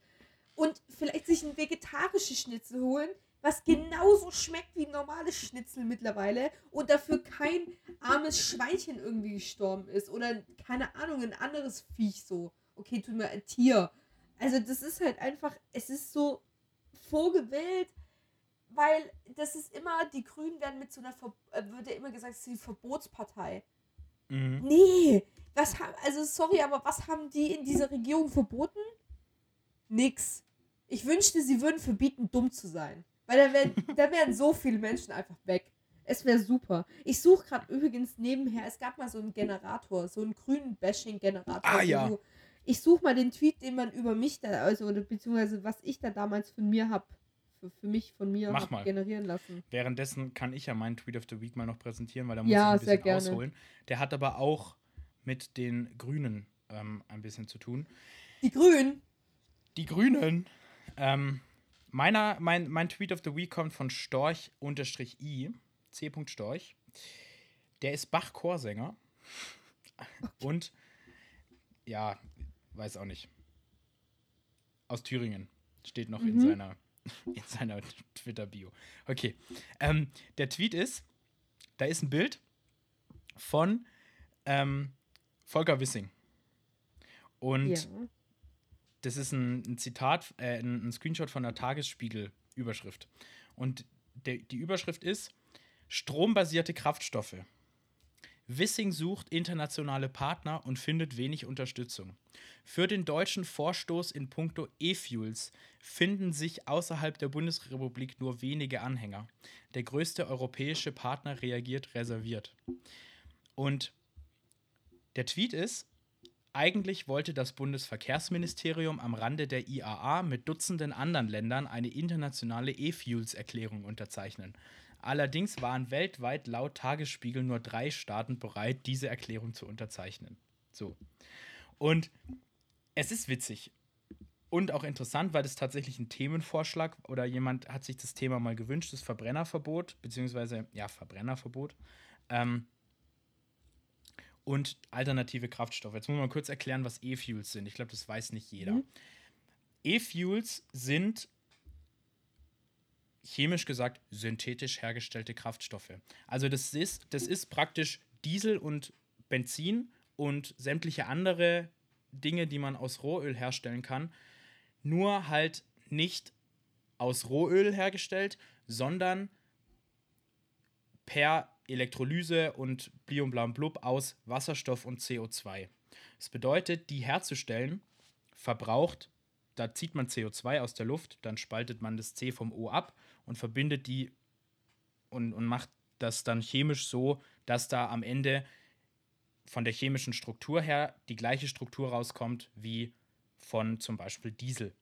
Und vielleicht sich ein vegetarisches Schnitzel holen, was genauso schmeckt wie ein normales Schnitzel mittlerweile und dafür kein armes Schweinchen irgendwie gestorben ist oder keine Ahnung, ein anderes Viech so. Okay, tut mir ein Tier. Also das ist halt einfach, es ist so vorgewählt, weil das ist immer, die Grünen werden mit so einer, Ver äh, wird ja immer gesagt, es ist die Verbotspartei. Mhm. Nee, was haben, also sorry, aber was haben die in dieser Regierung verboten? Nix. Ich wünschte, sie würden verbieten, dumm zu sein. Weil da wären, da wären so viele Menschen einfach weg. Es wäre super. Ich suche gerade übrigens nebenher, es gab mal so einen Generator, so einen grünen Bashing-Generator. Ah, ja. Ich suche mal den Tweet, den man über mich da, also, beziehungsweise was ich da damals von mir habe, für, für, mich von mir Mach mal. generieren lassen. Währenddessen kann ich ja meinen Tweet of the Week mal noch präsentieren, weil da muss ja, ich ein bisschen ausholen. Der hat aber auch mit den Grünen ähm, ein bisschen zu tun. Die Grünen? Die Grünen. Ähm, Meiner, mein, mein Tweet of the Week kommt von Storch-I, C. Storch. Der ist Bach-Chorsänger. Okay. Und, ja, weiß auch nicht. Aus Thüringen. Steht noch mhm. in seiner, in seiner Twitter-Bio. Okay. Ähm, der Tweet ist, da ist ein Bild von ähm, Volker Wissing. Und ja das ist ein, ein Zitat, äh, ein, ein, Screenshot von der Tagesspiegel-Überschrift. Und de, die Überschrift ist: Strombasierte Kraftstoffe. Wissing sucht internationale Partner und findet wenig Unterstützung. Für den deutschen Vorstoß in puncto E-Fuels finden sich außerhalb der Bundesrepublik nur wenige Anhänger. Der größte europäische Partner reagiert reserviert. Und der Tweet ist, eigentlich wollte das Bundesverkehrsministerium am Rande der IAA mit Dutzenden anderen Ländern eine internationale E-Fuels-Erklärung unterzeichnen. Allerdings waren weltweit laut Tagesspiegel nur drei Staaten bereit, diese Erklärung zu unterzeichnen. So. Und es ist witzig und auch interessant, weil es tatsächlich ein Themenvorschlag oder jemand hat sich das Thema mal gewünscht, das Verbrennerverbot, beziehungsweise, ja, Verbrennerverbot. Ähm, und alternative Kraftstoffe. Jetzt muss man kurz erklären, was E-Fuels sind. Ich glaube, das weiß nicht jeder. Mhm. E-Fuels sind chemisch gesagt synthetisch hergestellte Kraftstoffe. Also das ist, das ist praktisch Diesel und Benzin und sämtliche andere Dinge, die man aus Rohöl herstellen kann, nur halt nicht aus Rohöl hergestellt, sondern per Elektrolyse und Bliumblamblub aus Wasserstoff und CO2. Das bedeutet, die herzustellen verbraucht, da zieht man CO2 aus der Luft, dann spaltet man das C vom O ab und verbindet die und, und macht das dann chemisch so, dass da am Ende von der chemischen Struktur her die gleiche Struktur rauskommt wie von zum Beispiel Diesel.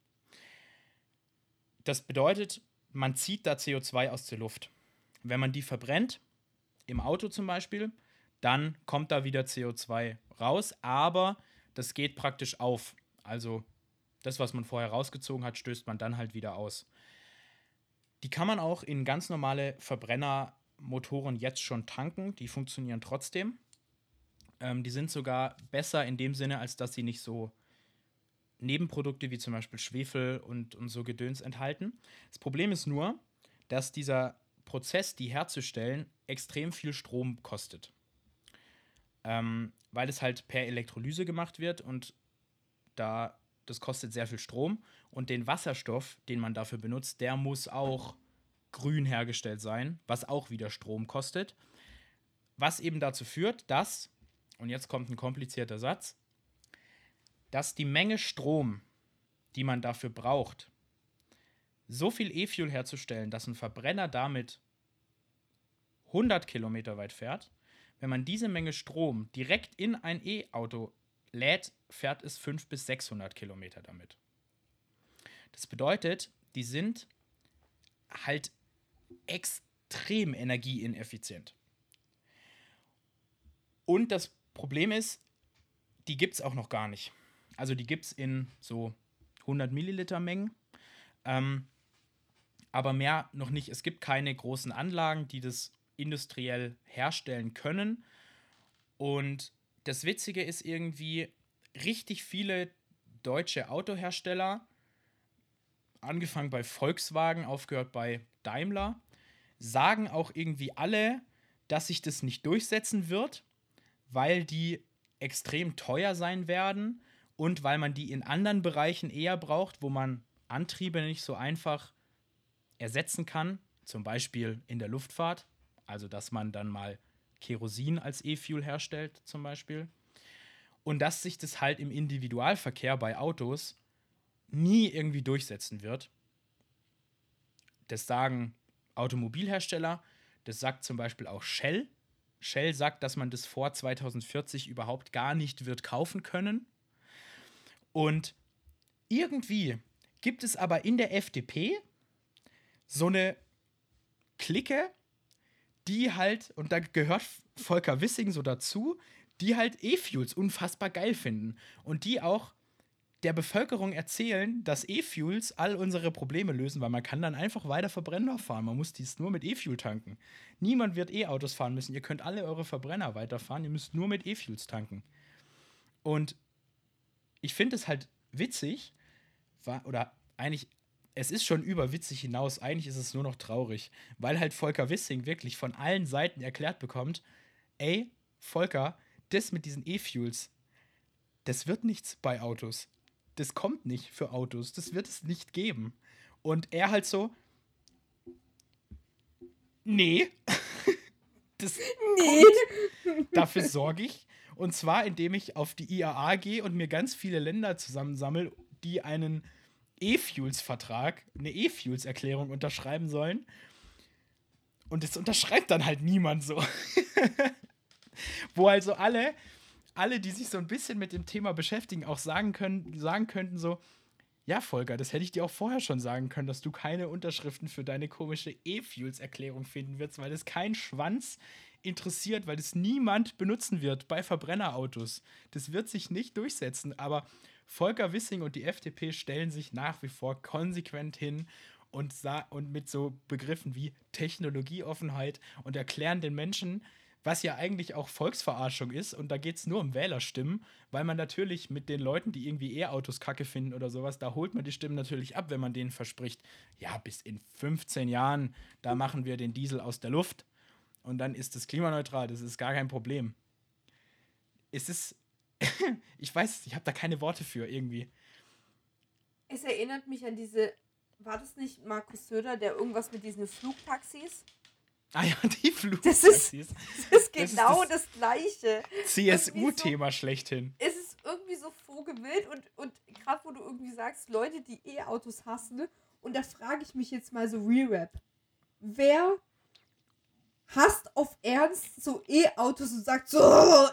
Das bedeutet, man zieht da CO2 aus der Luft. Wenn man die verbrennt, im Auto zum Beispiel, dann kommt da wieder CO2 raus, aber das geht praktisch auf. Also das, was man vorher rausgezogen hat, stößt man dann halt wieder aus. Die kann man auch in ganz normale Verbrennermotoren jetzt schon tanken. Die funktionieren trotzdem. Ähm, die sind sogar besser in dem Sinne, als dass sie nicht so Nebenprodukte wie zum Beispiel Schwefel und, und so Gedöns enthalten. Das Problem ist nur, dass dieser Prozess, die herzustellen, extrem viel Strom kostet. Ähm, weil es halt per Elektrolyse gemacht wird und da das kostet sehr viel Strom und den Wasserstoff, den man dafür benutzt, der muss auch grün hergestellt sein, was auch wieder Strom kostet. Was eben dazu führt, dass, und jetzt kommt ein komplizierter Satz, dass die Menge Strom, die man dafür braucht, so viel E-Fuel herzustellen, dass ein Verbrenner damit 100 Kilometer weit fährt, wenn man diese Menge Strom direkt in ein E-Auto lädt, fährt es 500 bis 600 Kilometer damit. Das bedeutet, die sind halt extrem energieineffizient. Und das Problem ist, die gibt es auch noch gar nicht. Also die gibt es in so 100 Milliliter Mengen, ähm, aber mehr noch nicht. Es gibt keine großen Anlagen, die das industriell herstellen können. Und das Witzige ist irgendwie, richtig viele deutsche Autohersteller, angefangen bei Volkswagen, aufgehört bei Daimler, sagen auch irgendwie alle, dass sich das nicht durchsetzen wird, weil die extrem teuer sein werden und weil man die in anderen Bereichen eher braucht, wo man Antriebe nicht so einfach ersetzen kann, zum Beispiel in der Luftfahrt, also dass man dann mal Kerosin als E-Fuel herstellt zum Beispiel. Und dass sich das halt im Individualverkehr bei Autos nie irgendwie durchsetzen wird. Das sagen Automobilhersteller, das sagt zum Beispiel auch Shell. Shell sagt, dass man das vor 2040 überhaupt gar nicht wird kaufen können. Und irgendwie gibt es aber in der FDP so eine Clique, die halt, und da gehört Volker Wissing so dazu, die halt E-Fuels unfassbar geil finden und die auch der Bevölkerung erzählen, dass E-Fuels all unsere Probleme lösen, weil man kann dann einfach weiter Verbrenner fahren. Man muss dies nur mit E-Fuel tanken. Niemand wird E-Autos fahren müssen. Ihr könnt alle eure Verbrenner weiterfahren. Ihr müsst nur mit E-Fuels tanken. Und ich finde es halt witzig, oder eigentlich, es ist schon über witzig hinaus. Eigentlich ist es nur noch traurig, weil halt Volker Wissing wirklich von allen Seiten erklärt bekommt: ey, Volker, das mit diesen E-Fuels, das wird nichts bei Autos das kommt nicht für Autos, das wird es nicht geben. Und er halt so, nee, das nee. Kommt. dafür sorge ich. Und zwar, indem ich auf die IAA gehe und mir ganz viele Länder zusammensammle, die einen E-Fuels-Vertrag, eine E-Fuels-Erklärung unterschreiben sollen. Und das unterschreibt dann halt niemand so. Wo also alle alle, die sich so ein bisschen mit dem Thema beschäftigen, auch sagen können, sagen könnten so, ja, Volker, das hätte ich dir auch vorher schon sagen können, dass du keine Unterschriften für deine komische E-Fuels-Erklärung finden wirst, weil das kein Schwanz interessiert, weil das niemand benutzen wird bei Verbrennerautos. Das wird sich nicht durchsetzen, aber Volker Wissing und die FDP stellen sich nach wie vor konsequent hin und, und mit so Begriffen wie Technologieoffenheit und erklären den Menschen, was ja eigentlich auch Volksverarschung ist. Und da geht es nur um Wählerstimmen, weil man natürlich mit den Leuten, die irgendwie E-Autos kacke finden oder sowas, da holt man die Stimmen natürlich ab, wenn man denen verspricht, ja, bis in 15 Jahren, da machen wir den Diesel aus der Luft und dann ist es klimaneutral, das ist gar kein Problem. Es ist, ich weiß, ich habe da keine Worte für irgendwie. Es erinnert mich an diese, war das nicht Markus Söder, der irgendwas mit diesen Flugtaxis? Ah ja, die Flugtaxis. Das ist, das ist genau das, das, gleiche. CSU-Thema so, schlechthin. Es ist irgendwie so vogelwild und, und gerade wo du irgendwie sagst, Leute, die E-Autos hassen, und da frage ich mich jetzt mal so Re-Rap. Wer hasst auf Ernst so E-Autos und sagt so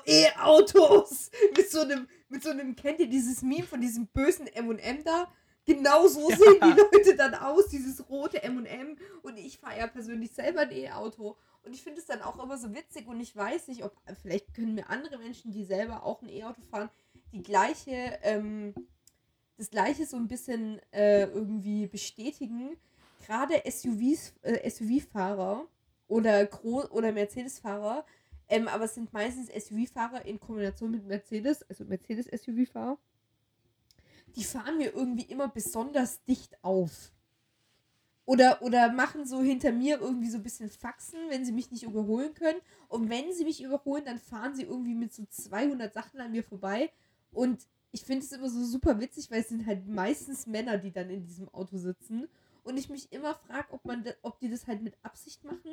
E-Autos mit so einem mit so einem kennt ihr dieses Meme von diesem bösen M&M da Genau so ja. sehen die Leute dann aus, dieses rote MM. Und ich fahre ja persönlich selber ein E-Auto. Und ich finde es dann auch immer so witzig und ich weiß nicht, ob vielleicht können mir andere Menschen, die selber auch ein E-Auto fahren, die gleiche, ähm, das gleiche so ein bisschen äh, irgendwie bestätigen. Gerade SUVs, äh, SUV-Fahrer oder Gro oder Mercedes-Fahrer, ähm, aber es sind meistens SUV-Fahrer in Kombination mit Mercedes, also Mercedes-SUV-Fahrer die fahren mir irgendwie immer besonders dicht auf. Oder, oder machen so hinter mir irgendwie so ein bisschen Faxen, wenn sie mich nicht überholen können. Und wenn sie mich überholen, dann fahren sie irgendwie mit so 200 Sachen an mir vorbei. Und ich finde es immer so super witzig, weil es sind halt meistens Männer, die dann in diesem Auto sitzen. Und ich mich immer frage, ob, ob die das halt mit Absicht machen,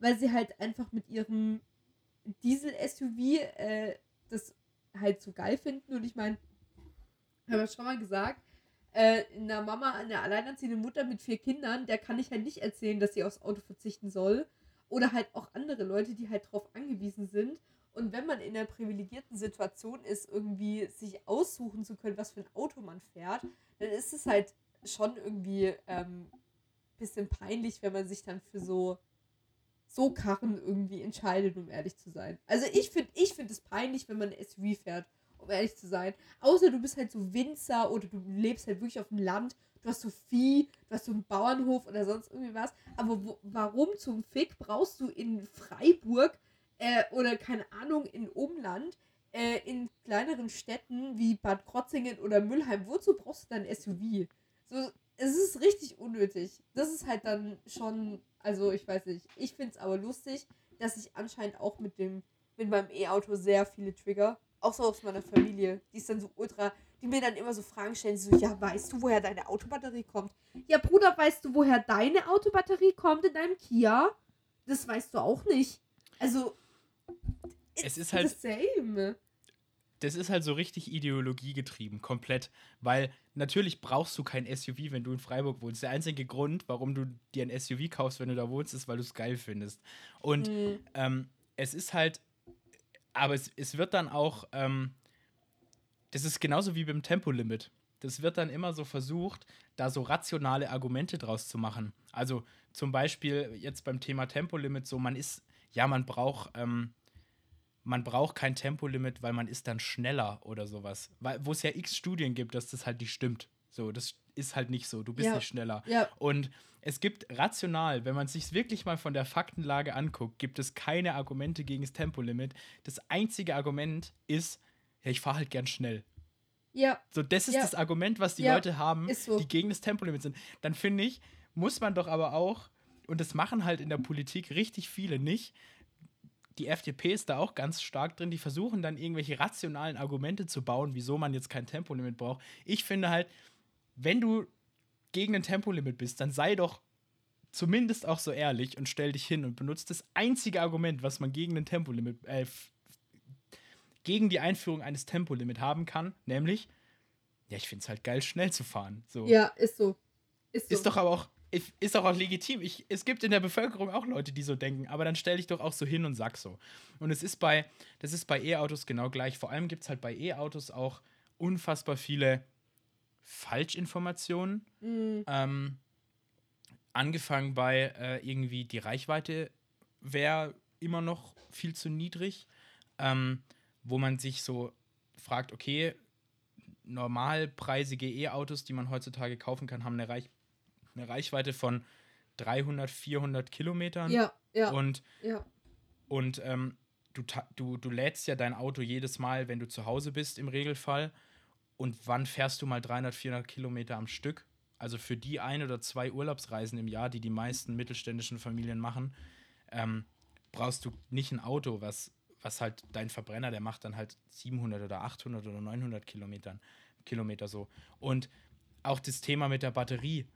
weil sie halt einfach mit ihrem Diesel-SUV äh, das halt so geil finden. Und ich meine, habe schon mal gesagt, äh, einer Mama, einer alleinerziehenden Mutter mit vier Kindern, der kann ich halt nicht erzählen, dass sie aufs Auto verzichten soll. Oder halt auch andere Leute, die halt darauf angewiesen sind. Und wenn man in einer privilegierten Situation ist, irgendwie sich aussuchen zu können, was für ein Auto man fährt, dann ist es halt schon irgendwie ein ähm, bisschen peinlich, wenn man sich dann für so so Karren irgendwie entscheidet, um ehrlich zu sein. Also ich finde ich find es peinlich, wenn man ein SUV fährt, um ehrlich zu sein. Außer du bist halt so Winzer oder du lebst halt wirklich auf dem Land, du hast so Vieh, du hast so einen Bauernhof oder sonst irgendwie was. Aber wo, warum zum Fick brauchst du in Freiburg äh, oder keine Ahnung in Umland äh, in kleineren Städten wie Bad Krotzingen oder Müllheim, wozu brauchst du dann ein SUV? So, es ist richtig unnötig. Das ist halt dann schon, also ich weiß nicht. Ich finde es aber lustig, dass ich anscheinend auch mit dem, mit meinem E-Auto sehr viele Trigger, auch so aus meiner Familie, die ist dann so ultra, die mir dann immer so Fragen stellen, so, ja, weißt du, woher deine Autobatterie kommt? Ja, Bruder, weißt du, woher deine Autobatterie kommt in deinem Kia? Das weißt du auch nicht. Also, es ist halt. Same. Das ist halt so richtig ideologiegetrieben, komplett. Weil natürlich brauchst du kein SUV, wenn du in Freiburg wohnst. Der einzige Grund, warum du dir ein SUV kaufst, wenn du da wohnst, ist, weil du es geil findest. Und mhm. ähm, es ist halt, aber es, es wird dann auch, ähm, das ist genauso wie beim Tempolimit. Das wird dann immer so versucht, da so rationale Argumente draus zu machen. Also zum Beispiel jetzt beim Thema Tempolimit, so man ist, ja, man braucht, ähm, man braucht kein Tempolimit, weil man ist dann schneller oder sowas. Wo es ja x Studien gibt, dass das halt nicht stimmt. So, das ist halt nicht so. Du bist ja. nicht schneller. Ja. Und es gibt rational, wenn man sich wirklich mal von der Faktenlage anguckt, gibt es keine Argumente gegen das Tempolimit. Das einzige Argument ist, ja, ich fahre halt gern schnell. Ja. So, das ist ja. das Argument, was die. Leute haben, so. die gegen das Tempolimit sind. Dann finde ich, muss man doch aber auch, und das machen halt in der Politik richtig viele nicht, die FDP ist da auch ganz stark drin. Die versuchen dann irgendwelche rationalen Argumente zu bauen, wieso man jetzt kein Tempolimit braucht. Ich finde halt, wenn du gegen ein Tempolimit bist, dann sei doch zumindest auch so ehrlich und stell dich hin und benutzt das einzige Argument, was man gegen ein Tempolimit, äh, gegen die Einführung eines Tempolimit haben kann, nämlich, ja, ich finde es halt geil, schnell zu fahren. So. Ja, ist so. Ist, so. ist doch aber auch ist doch auch legitim. Ich, es gibt in der Bevölkerung auch Leute, die so denken, aber dann stelle ich doch auch so hin und sag so. Und es ist bei, das ist bei E-Autos genau gleich. Vor allem gibt es halt bei E-Autos auch unfassbar viele Falschinformationen. Mhm. Ähm, angefangen bei äh, irgendwie die Reichweite wäre immer noch viel zu niedrig, ähm, wo man sich so fragt, okay, normalpreisige E-Autos, die man heutzutage kaufen kann, haben eine Reichweite eine Reichweite von 300, 400 Kilometern. Ja, ja. Und, ja. und ähm, du, du, du lädst ja dein Auto jedes Mal, wenn du zu Hause bist, im Regelfall. Und wann fährst du mal 300, 400 Kilometer am Stück? Also für die ein oder zwei Urlaubsreisen im Jahr, die die meisten mittelständischen Familien machen, ähm, brauchst du nicht ein Auto, was, was halt dein Verbrenner, der macht dann halt 700 oder 800 oder 900 Kilometern, Kilometer so. Und auch das Thema mit der Batterie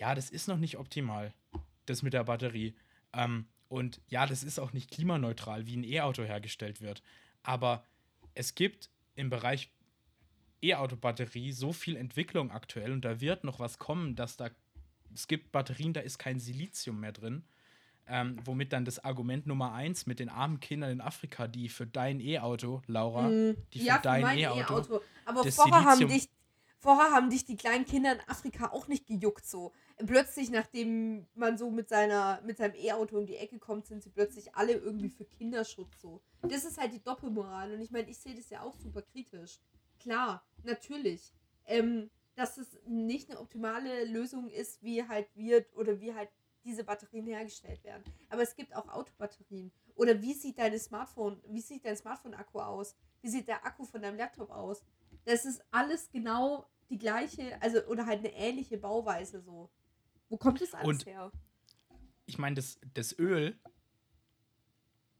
ja, das ist noch nicht optimal, das mit der Batterie. Ähm, und ja, das ist auch nicht klimaneutral, wie ein E-Auto hergestellt wird. Aber es gibt im Bereich E-Auto-Batterie so viel Entwicklung aktuell und da wird noch was kommen, dass da es gibt Batterien, da ist kein Silizium mehr drin. Ähm, womit dann das Argument Nummer eins mit den armen Kindern in Afrika, die für dein E-Auto, Laura, mm, die für ja, dein E-Auto. E Aber vorher haben, dich, vorher haben dich die kleinen Kinder in Afrika auch nicht gejuckt so plötzlich, nachdem man so mit, seiner, mit seinem E-Auto um die Ecke kommt, sind sie plötzlich alle irgendwie für Kinderschutz so. Das ist halt die Doppelmoral. Und ich meine, ich sehe das ja auch super kritisch. Klar, natürlich. Ähm, dass es nicht eine optimale Lösung ist, wie halt wird oder wie halt diese Batterien hergestellt werden. Aber es gibt auch Autobatterien. Oder wie sieht deine Smartphone, wie sieht dein Smartphone-Akku aus? Wie sieht der Akku von deinem Laptop aus? Das ist alles genau die gleiche, also oder halt eine ähnliche Bauweise so. Wo kommt das alles und her? Ich meine, das, das Öl,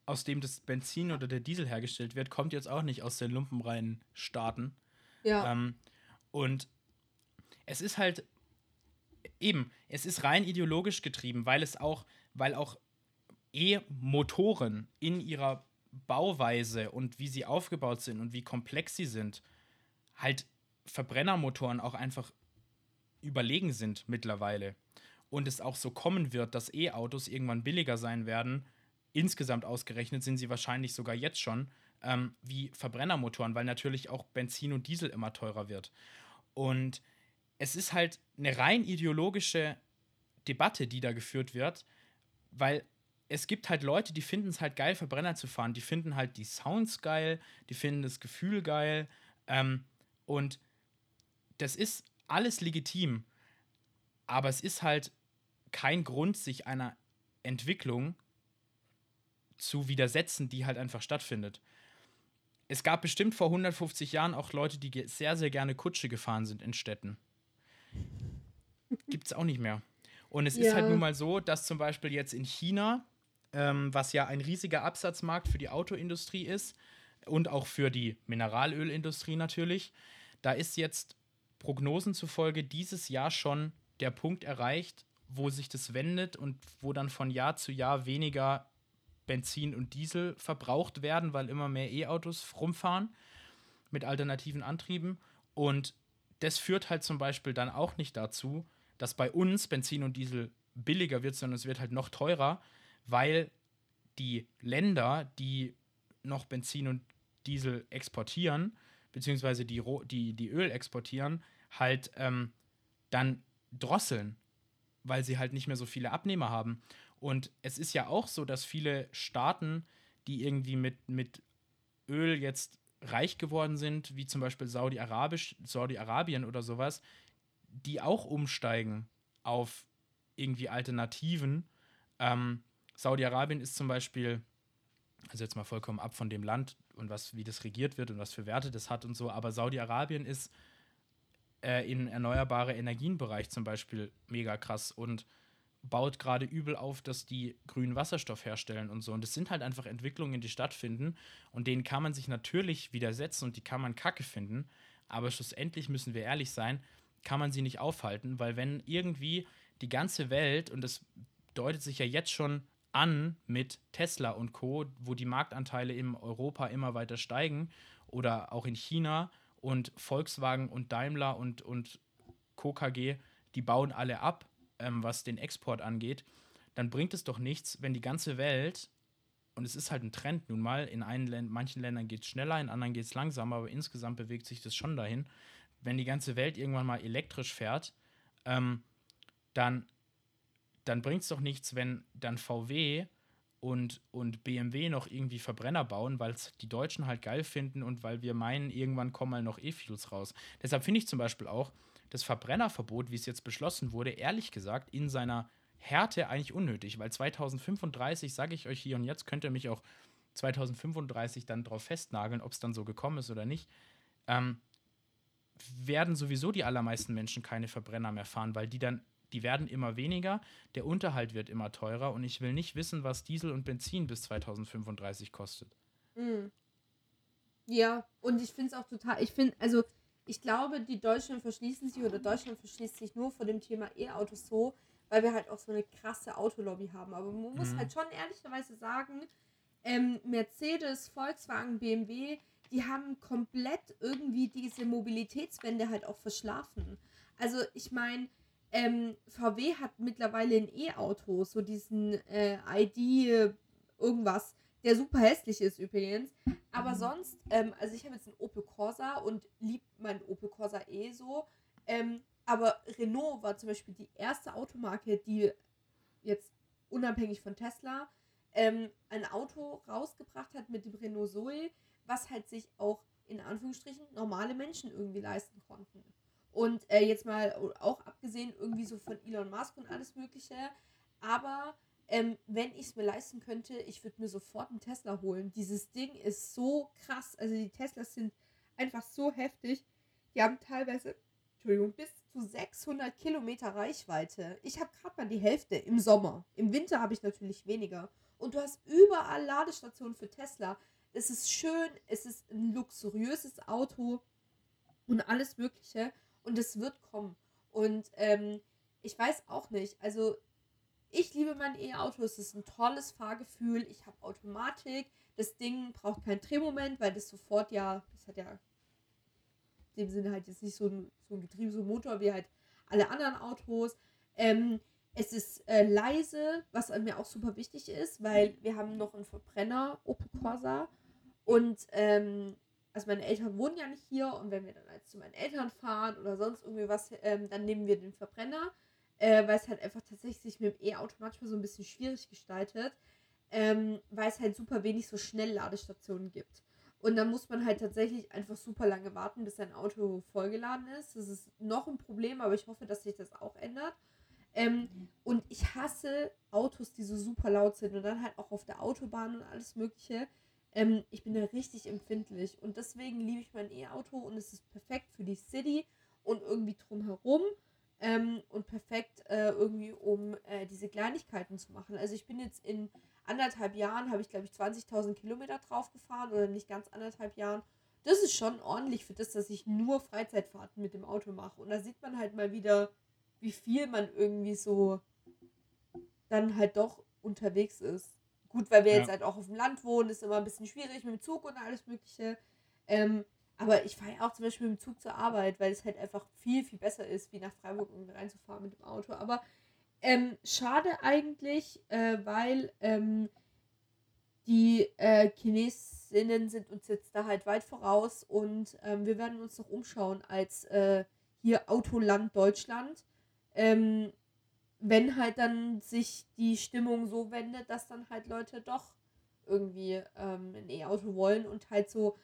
aus dem das Benzin oder der Diesel hergestellt wird, kommt jetzt auch nicht aus den lumpenreinen Staaten. Ja. Ähm, und es ist halt eben, es ist rein ideologisch getrieben, weil es auch, weil auch E-Motoren in ihrer Bauweise und wie sie aufgebaut sind und wie komplex sie sind, halt Verbrennermotoren auch einfach überlegen sind mittlerweile und es auch so kommen wird, dass E-Autos irgendwann billiger sein werden, insgesamt ausgerechnet sind sie wahrscheinlich sogar jetzt schon, ähm, wie Verbrennermotoren, weil natürlich auch Benzin und Diesel immer teurer wird. Und es ist halt eine rein ideologische Debatte, die da geführt wird, weil es gibt halt Leute, die finden es halt geil, Verbrenner zu fahren. Die finden halt die Sounds geil, die finden das Gefühl geil. Ähm, und das ist alles legitim. Aber es ist halt kein Grund, sich einer Entwicklung zu widersetzen, die halt einfach stattfindet. Es gab bestimmt vor 150 Jahren auch Leute, die sehr, sehr gerne Kutsche gefahren sind in Städten. Gibt es auch nicht mehr. Und es ja. ist halt nun mal so, dass zum Beispiel jetzt in China, ähm, was ja ein riesiger Absatzmarkt für die Autoindustrie ist und auch für die Mineralölindustrie natürlich, da ist jetzt Prognosen zufolge dieses Jahr schon der Punkt erreicht, wo sich das wendet und wo dann von Jahr zu Jahr weniger Benzin und Diesel verbraucht werden, weil immer mehr E-Autos rumfahren mit alternativen Antrieben. Und das führt halt zum Beispiel dann auch nicht dazu, dass bei uns Benzin und Diesel billiger wird, sondern es wird halt noch teurer, weil die Länder, die noch Benzin und Diesel exportieren, beziehungsweise die, die, die Öl exportieren, halt ähm, dann drosseln, weil sie halt nicht mehr so viele Abnehmer haben. Und es ist ja auch so, dass viele Staaten, die irgendwie mit, mit Öl jetzt reich geworden sind, wie zum Beispiel Saudi-Arabisch, Saudi-Arabien oder sowas, die auch umsteigen auf irgendwie Alternativen. Ähm, Saudi-Arabien ist zum Beispiel, also jetzt mal vollkommen ab von dem Land und was, wie das regiert wird und was für Werte das hat und so, aber Saudi-Arabien ist äh, in erneuerbare Energienbereich zum Beispiel mega krass und baut gerade übel auf, dass die grünen Wasserstoff herstellen und so. Und das sind halt einfach Entwicklungen, die stattfinden und denen kann man sich natürlich widersetzen und die kann man kacke finden. Aber schlussendlich müssen wir ehrlich sein, kann man sie nicht aufhalten, weil wenn irgendwie die ganze Welt, und das deutet sich ja jetzt schon an mit Tesla und Co., wo die Marktanteile in Europa immer weiter steigen oder auch in China und Volkswagen und Daimler und, und Co. KG, die bauen alle ab, ähm, was den Export angeht, dann bringt es doch nichts, wenn die ganze Welt, und es ist halt ein Trend nun mal, in einen, manchen Ländern geht es schneller, in anderen geht es langsamer, aber insgesamt bewegt sich das schon dahin, wenn die ganze Welt irgendwann mal elektrisch fährt, ähm, dann, dann bringt es doch nichts, wenn dann VW und, und BMW noch irgendwie Verbrenner bauen, weil es die Deutschen halt geil finden und weil wir meinen, irgendwann kommen mal noch E-Fuels raus. Deshalb finde ich zum Beispiel auch das Verbrennerverbot, wie es jetzt beschlossen wurde, ehrlich gesagt, in seiner Härte eigentlich unnötig, weil 2035, sage ich euch hier und jetzt, könnt ihr mich auch 2035 dann drauf festnageln, ob es dann so gekommen ist oder nicht. Ähm, werden sowieso die allermeisten Menschen keine Verbrenner mehr fahren, weil die dann, die werden immer weniger, der Unterhalt wird immer teurer und ich will nicht wissen, was Diesel und Benzin bis 2035 kostet. Mhm. Ja, und ich finde es auch total, ich finde, also ich glaube, die Deutschen verschließen sich oder Deutschland verschließt sich nur vor dem Thema E-Autos so, weil wir halt auch so eine krasse Autolobby haben. Aber man muss mhm. halt schon ehrlicherweise sagen, ähm, Mercedes, Volkswagen, BMW, die haben komplett irgendwie diese Mobilitätswende halt auch verschlafen. Also ich meine, ähm, VW hat mittlerweile ein E-Auto, so diesen äh, ID irgendwas, der super hässlich ist übrigens. Aber sonst, ähm, also ich habe jetzt einen Opel Corsa und lieb meinen Opel Corsa eh so. Ähm, aber Renault war zum Beispiel die erste Automarke, die jetzt unabhängig von Tesla ähm, ein Auto rausgebracht hat mit dem Renault Zoe, was halt sich auch in Anführungsstrichen normale Menschen irgendwie leisten konnten. Und äh, jetzt mal auch abgesehen irgendwie so von Elon Musk und alles Mögliche. Aber ähm, wenn ich es mir leisten könnte, ich würde mir sofort einen Tesla holen. Dieses Ding ist so krass. Also die Teslas sind einfach so heftig. Die haben teilweise, Entschuldigung, bis zu 600 Kilometer Reichweite. Ich habe gerade mal die Hälfte im Sommer. Im Winter habe ich natürlich weniger. Und du hast überall Ladestationen für Tesla es ist schön, es ist ein luxuriöses Auto und alles Mögliche. Und es wird kommen. Und ähm, ich weiß auch nicht, also ich liebe mein E-Auto, es ist ein tolles Fahrgefühl, ich habe Automatik, das Ding braucht keinen Drehmoment, weil das sofort ja, das hat ja in dem Sinne halt jetzt nicht so ein, so ein Getriebe, so ein Motor wie halt alle anderen Autos. Ähm, es ist äh, leise, was mir auch super wichtig ist, weil wir haben noch einen Verbrenner Opel Corsa. Und ähm, also meine Eltern wohnen ja nicht hier und wenn wir dann halt zu meinen Eltern fahren oder sonst irgendwie was, ähm, dann nehmen wir den Verbrenner, äh, weil es halt einfach tatsächlich sich mit dem E-Auto manchmal so ein bisschen schwierig gestaltet. ähm, weil es halt super wenig so Schnellladestationen gibt. Und dann muss man halt tatsächlich einfach super lange warten, bis sein Auto vollgeladen ist. Das ist noch ein Problem, aber ich hoffe, dass sich das auch ändert. Ähm, und ich hasse Autos, die so super laut sind und dann halt auch auf der Autobahn und alles Mögliche. Ähm, ich bin da richtig empfindlich und deswegen liebe ich mein E-Auto und es ist perfekt für die City und irgendwie drumherum ähm, und perfekt äh, irgendwie, um äh, diese Kleinigkeiten zu machen. Also ich bin jetzt in anderthalb Jahren, habe ich glaube ich 20.000 Kilometer drauf gefahren oder nicht ganz anderthalb Jahren. Das ist schon ordentlich für das, dass ich nur Freizeitfahrten mit dem Auto mache. Und da sieht man halt mal wieder, wie viel man irgendwie so dann halt doch unterwegs ist. Gut, weil wir ja. jetzt halt auch auf dem Land wohnen, ist immer ein bisschen schwierig mit dem Zug und alles Mögliche. Ähm, aber ich fahre ja auch zum Beispiel mit dem Zug zur Arbeit, weil es halt einfach viel, viel besser ist, wie nach Freiburg irgendwie reinzufahren mit dem Auto. Aber ähm, schade eigentlich, äh, weil ähm, die äh, Chinesinnen sind uns jetzt da halt weit voraus und ähm, wir werden uns noch umschauen als äh, hier Autoland Deutschland. Ähm, wenn halt dann sich die Stimmung so wendet, dass dann halt Leute doch irgendwie ähm, ein E-Auto wollen und halt so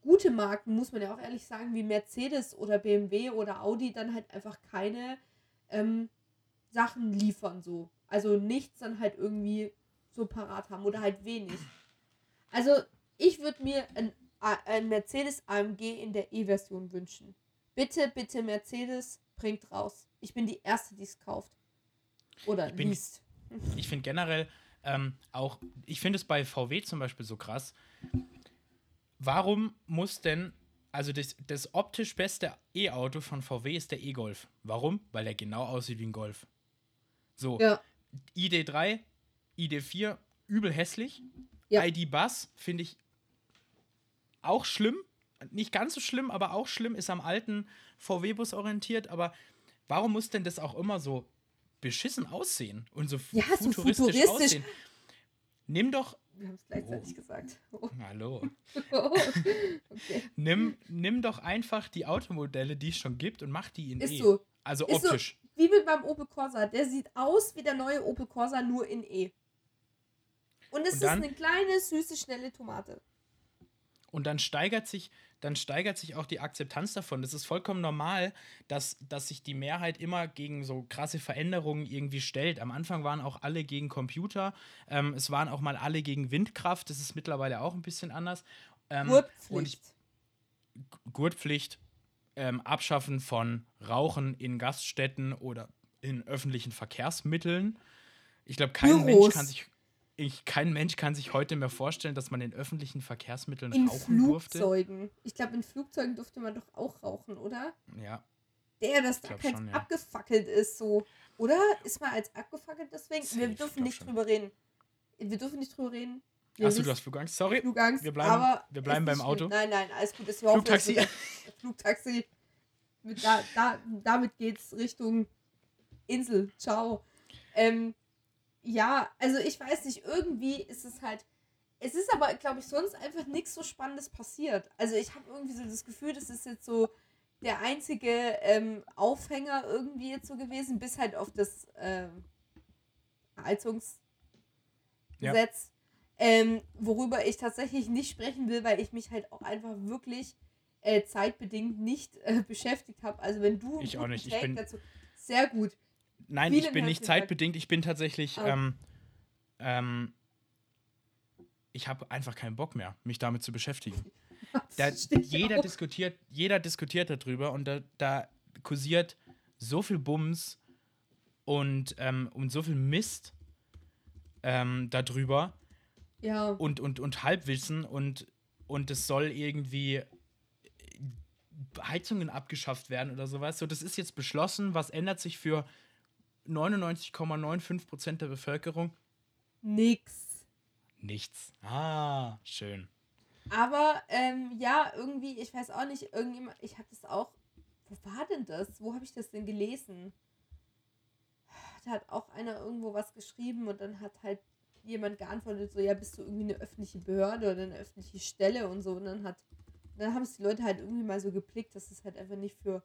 gute Marken, muss man ja auch ehrlich sagen, wie Mercedes oder BMW oder Audi dann halt einfach keine ähm, Sachen liefern so. Also nichts dann halt irgendwie so parat haben oder halt wenig. Also ich würde mir ein, ein Mercedes AMG in der E-Version wünschen. Bitte, bitte Mercedes, bringt raus. Ich bin die Erste, die es kauft. Oder ich bin, liest. Ich finde generell ähm, auch, ich finde es bei VW zum Beispiel so krass. Warum muss denn, also das, das optisch beste E-Auto von VW ist der E-Golf. Warum? Weil er genau aussieht wie ein Golf. So, ja. ID3, ID4, übel hässlich. Ja. ID Bus finde ich auch schlimm. Nicht ganz so schlimm, aber auch schlimm. Ist am alten VW-Bus orientiert. Aber warum muss denn das auch immer so beschissen aussehen und so, ja, futuristisch, so futuristisch aussehen? Nimm doch. Wir haben es gleichzeitig oh. gesagt. Oh. Hallo. oh. okay. nimm, nimm doch einfach die Automodelle, die es schon gibt, und mach die in Ist E. So. Also Ist optisch. So wie meinem Opel Corsa. Der sieht aus wie der neue Opel Corsa, nur in E. Und es und dann, ist eine kleine, süße, schnelle Tomate. Und dann steigert sich, dann steigert sich auch die Akzeptanz davon. Das ist vollkommen normal, dass, dass sich die Mehrheit immer gegen so krasse Veränderungen irgendwie stellt. Am Anfang waren auch alle gegen Computer. Ähm, es waren auch mal alle gegen Windkraft. Das ist mittlerweile auch ein bisschen anders. Ähm, Gurtpflicht. Ich, Gurtpflicht, ähm, Abschaffen von Rauchen in Gaststätten oder in öffentlichen Verkehrsmitteln. Ich glaube, kein Mensch kann sich ich, kein Mensch kann sich heute mehr vorstellen, dass man in öffentlichen Verkehrsmitteln in rauchen Flugzeugen. durfte. Ich glaube, in Flugzeugen durfte man doch auch rauchen, oder? Ja. Der, dass da kein schon, ja. abgefackelt ist, so. Oder? Ist man als abgefackelt deswegen? Wir dürfen nicht schon. drüber reden. Wir dürfen nicht drüber reden. Achso, du hast Flugangst? Sorry. Flugangst, wir bleiben, wir bleiben beim Auto. Nein, nein, alles gut. Ist Flugtaxi. Flugtaxi. Da, da, damit geht's Richtung Insel. Ciao. Ähm, ja, also ich weiß nicht, irgendwie ist es halt. Es ist aber, glaube ich, sonst einfach nichts so Spannendes passiert. Also ich habe irgendwie so das Gefühl, das ist jetzt so der einzige ähm, Aufhänger irgendwie jetzt so gewesen, bis halt auf das ähm, Heizungsgesetz. Ja. Ähm, worüber ich tatsächlich nicht sprechen will, weil ich mich halt auch einfach wirklich äh, zeitbedingt nicht äh, beschäftigt habe. Also wenn du ich auch nicht. Ich bin dazu, sehr gut. Nein, Vielen ich bin nicht zeitbedingt. Ich bin tatsächlich. Oh. Ähm, ähm, ich habe einfach keinen Bock mehr, mich damit zu beschäftigen. Da, jeder diskutiert, jeder diskutiert darüber und da, da kursiert so viel Bums und, ähm, und so viel Mist ähm, darüber ja. und, und, und Halbwissen und, und es soll irgendwie Heizungen abgeschafft werden oder sowas. So, das ist jetzt beschlossen. Was ändert sich für 99,95 Prozent der Bevölkerung? Nix. Nichts. Ah, schön. Aber ähm, ja, irgendwie, ich weiß auch nicht, irgendjemand, ich habe das auch. Wo war denn das? Wo habe ich das denn gelesen? Da hat auch einer irgendwo was geschrieben und dann hat halt jemand geantwortet, so, ja, bist du irgendwie eine öffentliche Behörde oder eine öffentliche Stelle und so. Und dann hat, dann haben es die Leute halt irgendwie mal so geblickt, dass es halt einfach nicht für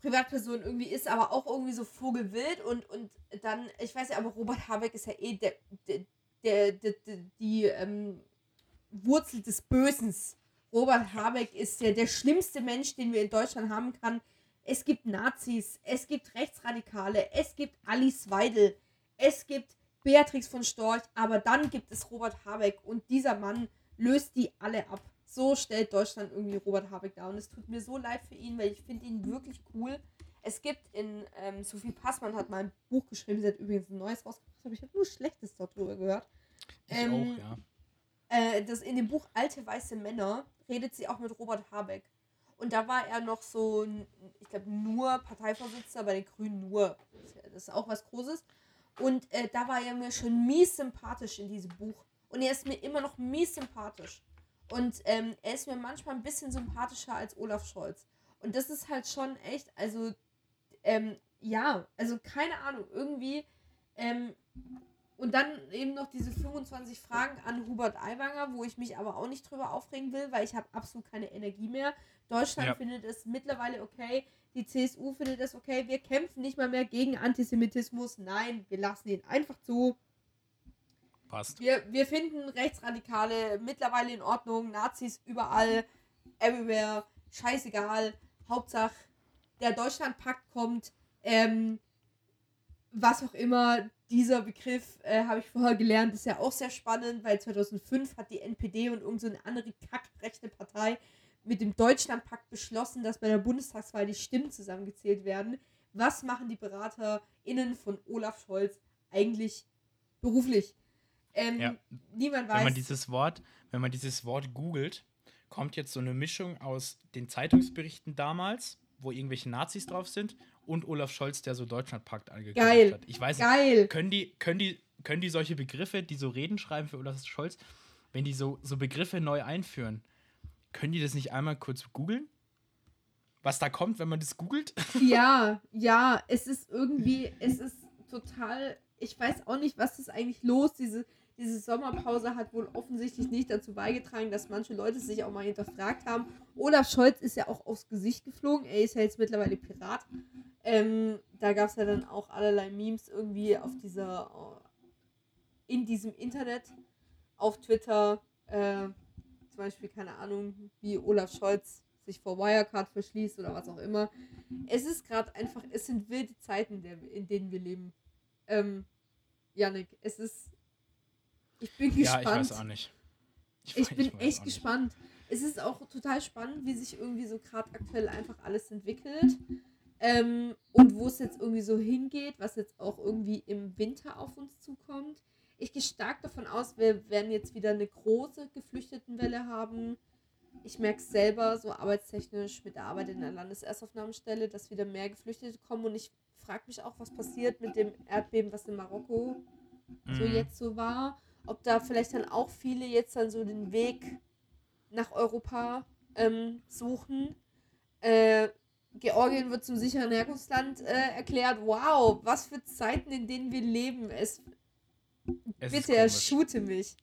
Privatpersonen irgendwie ist, aber auch irgendwie so vogelwild und, und dann, ich weiß ja, aber Robert Habeck ist ja eh der, der der, der, die ähm, Wurzel des Bösens. Robert Habeck ist der, der schlimmste Mensch, den wir in Deutschland haben kann. Es gibt Nazis, es gibt Rechtsradikale, es gibt Alice Weidel, es gibt Beatrix von Storch, aber dann gibt es Robert Habeck und dieser Mann löst die alle ab. So stellt Deutschland irgendwie Robert Habeck dar und es tut mir so leid für ihn, weil ich finde ihn wirklich cool. Es gibt in, ähm, Sophie Passmann hat mal ein Buch geschrieben, sie hat übrigens ein neues rausgebracht, aber ich habe nur Schlechtes darüber gehört. Ich Ähm, auch, ja. Äh, das in dem Buch Alte weiße Männer redet sie auch mit Robert Habeck. Und da war er noch so, ich glaube, nur Parteivorsitzender bei den Grünen, nur. Das ist auch was Großes. Und äh, da war er mir schon mies sympathisch in diesem Buch. Und er ist mir immer noch mies sympathisch. Und ähm, er ist mir manchmal ein bisschen sympathischer als Olaf Scholz. Und das ist halt schon echt, also, ähm, ja, also keine Ahnung, irgendwie, ähm, und dann eben noch diese 25 Fragen an Hubert Aiwanger, wo ich mich aber auch nicht drüber aufregen will, weil ich habe absolut keine Energie mehr. Deutschland Ja. findet es mittlerweile okay, die CSU findet es okay, wir kämpfen nicht mal mehr gegen Antisemitismus. Nein, wir lassen ihn einfach zu. Passt. Wir, wir finden Rechtsradikale mittlerweile in Ordnung, Nazis überall, everywhere, scheißegal. Hauptsache, der Deutschlandpakt kommt. Ähm, was auch immer, dieser Begriff äh, habe ich vorher gelernt, ist ja auch sehr spannend, weil 2005 hat die NPD und irgendeine so andere kackrechte Partei mit dem Deutschlandpakt beschlossen, dass bei der Bundestagswahl die Stimmen zusammengezählt werden. Was machen die BeraterInnen von Olaf Scholz eigentlich beruflich? Ähm, Ja. Niemand Wenn weiß. man dieses Wort, wenn man dieses Wort googelt, kommt jetzt so eine Mischung aus den Zeitungsberichten damals, wo irgendwelche Nazis drauf sind, und Olaf Scholz, der so Deutschlandpakt angekündigt Geil. hat. Ich weiß nicht, Geil. können die, können die, können die solche Begriffe, die so Reden schreiben für Olaf Scholz, wenn die so, so Begriffe neu einführen, können die das nicht einmal kurz googeln? Was da kommt, wenn man das googelt? Ja, ja, es ist irgendwie, es ist total, ich weiß auch nicht, was ist eigentlich los. Diese, diese Sommerpause hat wohl offensichtlich nicht dazu beigetragen, dass manche Leute sich auch mal hinterfragt haben. Olaf Scholz ist ja auch aufs Gesicht geflogen. Er ist ja jetzt mittlerweile Pirat. Ähm, da gab es ja dann auch allerlei Memes irgendwie auf dieser, äh, in diesem Internet, auf Twitter, äh, zum Beispiel, keine Ahnung, wie Olaf Scholz sich vor Wirecard verschließt oder was auch immer. Es ist gerade einfach, es sind wilde Zeiten, in denen wir leben. Ähm, Janik, es ist. Ich bin Ja, gespannt. ich weiß auch nicht. Ich, weiß- bin weiß echt gespannt. Es ist auch total spannend, wie sich irgendwie so gerade aktuell einfach alles entwickelt. Ähm, und wo es jetzt irgendwie so hingeht, was jetzt auch irgendwie im Winter auf uns zukommt. Ich gehe stark davon aus, wir werden jetzt wieder eine große Geflüchtetenwelle haben. Ich merke es selber, so arbeitstechnisch mit der Arbeit in der Landeserstaufnahmestelle, dass wieder mehr Geflüchtete kommen. Und ich frage mich auch, was passiert mit dem Erdbeben, was in Marokko so Mhm. jetzt so war. Ob da vielleicht dann auch viele jetzt dann so den Weg nach Europa ähm, suchen. Äh, Georgien wird zum sicheren Herkunftsland äh, erklärt. Wow, was für Zeiten, in denen wir leben. Es, Es bitte, shoote mich.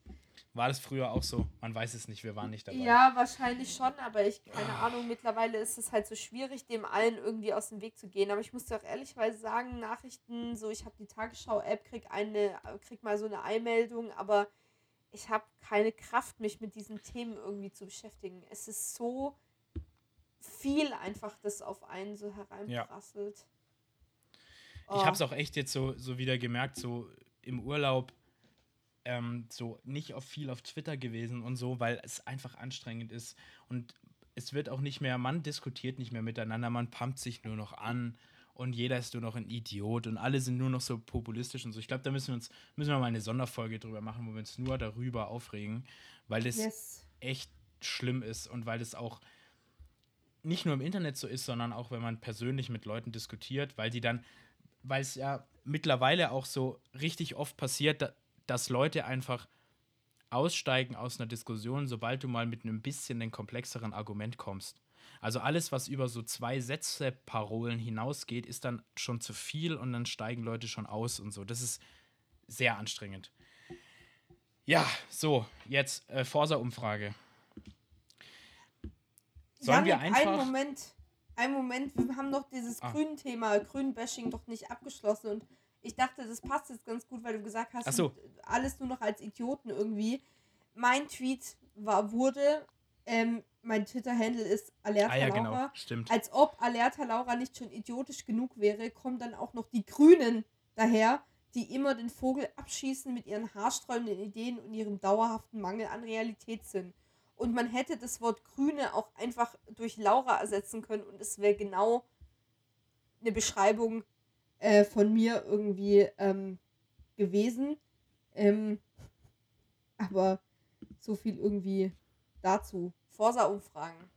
War das früher auch so? Man weiß es nicht, wir waren nicht dabei. Ja, wahrscheinlich schon, aber ich, keine Ahnung, mittlerweile ist es halt so schwierig, dem allen irgendwie aus dem Weg zu gehen. Aber ich muss dir auch ehrlichweise sagen, Nachrichten, so ich habe die Tagesschau-App, krieg eine, krieg mal so eine Einmeldung, aber ich habe keine Kraft, mich mit diesen Themen irgendwie zu beschäftigen. Es ist so viel einfach, das auf einen so hereinprasselt. Ich habe es auch echt jetzt so, so wieder gemerkt, so im Urlaub, ähm, so nicht auf viel auf Twitter gewesen und so, weil es einfach anstrengend ist. Und es wird auch nicht mehr, man diskutiert nicht mehr miteinander, man pumpt sich nur noch an und jeder ist nur noch ein Idiot und alle sind nur noch so populistisch und so. Ich glaube, da müssen wir uns, müssen wir mal eine Sonderfolge drüber machen, wo wir uns nur darüber aufregen, weil das Yes. echt schlimm ist und weil es auch nicht nur im Internet so ist, sondern auch, wenn man persönlich mit Leuten diskutiert, weil die dann, weil es ja mittlerweile auch so richtig oft passiert, dass Leute einfach aussteigen aus einer Diskussion, sobald du mal mit einem bisschen den komplexeren Argument kommst. Also alles, was über so zwei Sätze Parolen hinausgeht, ist dann schon zu viel und dann steigen Leute schon aus und so. Das ist sehr anstrengend. Ja, so, jetzt äh, Forsa-Umfrage. Sollen wir Janik, einfach- Einen Moment, einen Moment, wir haben noch dieses Ah. Grün-Thema, Grün-Bashing doch nicht abgeschlossen und Ich dachte, das passt jetzt ganz gut, weil du gesagt hast, so. alles nur noch als Idioten irgendwie. Mein Tweet war, wurde, ähm, mein Twitter-Handle ist Alerta Ah ja, Laura. genau. Als ob Alerta Laura nicht schon idiotisch genug wäre, kommen dann auch noch die Grünen daher, die immer den Vogel abschießen mit ihren haarsträubenden Ideen und ihrem dauerhaften Mangel an Realitätssinn. Und man hätte das Wort Grüne auch einfach durch Laura ersetzen können und es wäre genau eine Beschreibung äh, von mir irgendwie ähm, gewesen. Ähm, aber so viel irgendwie dazu. Forsa-Umfragen.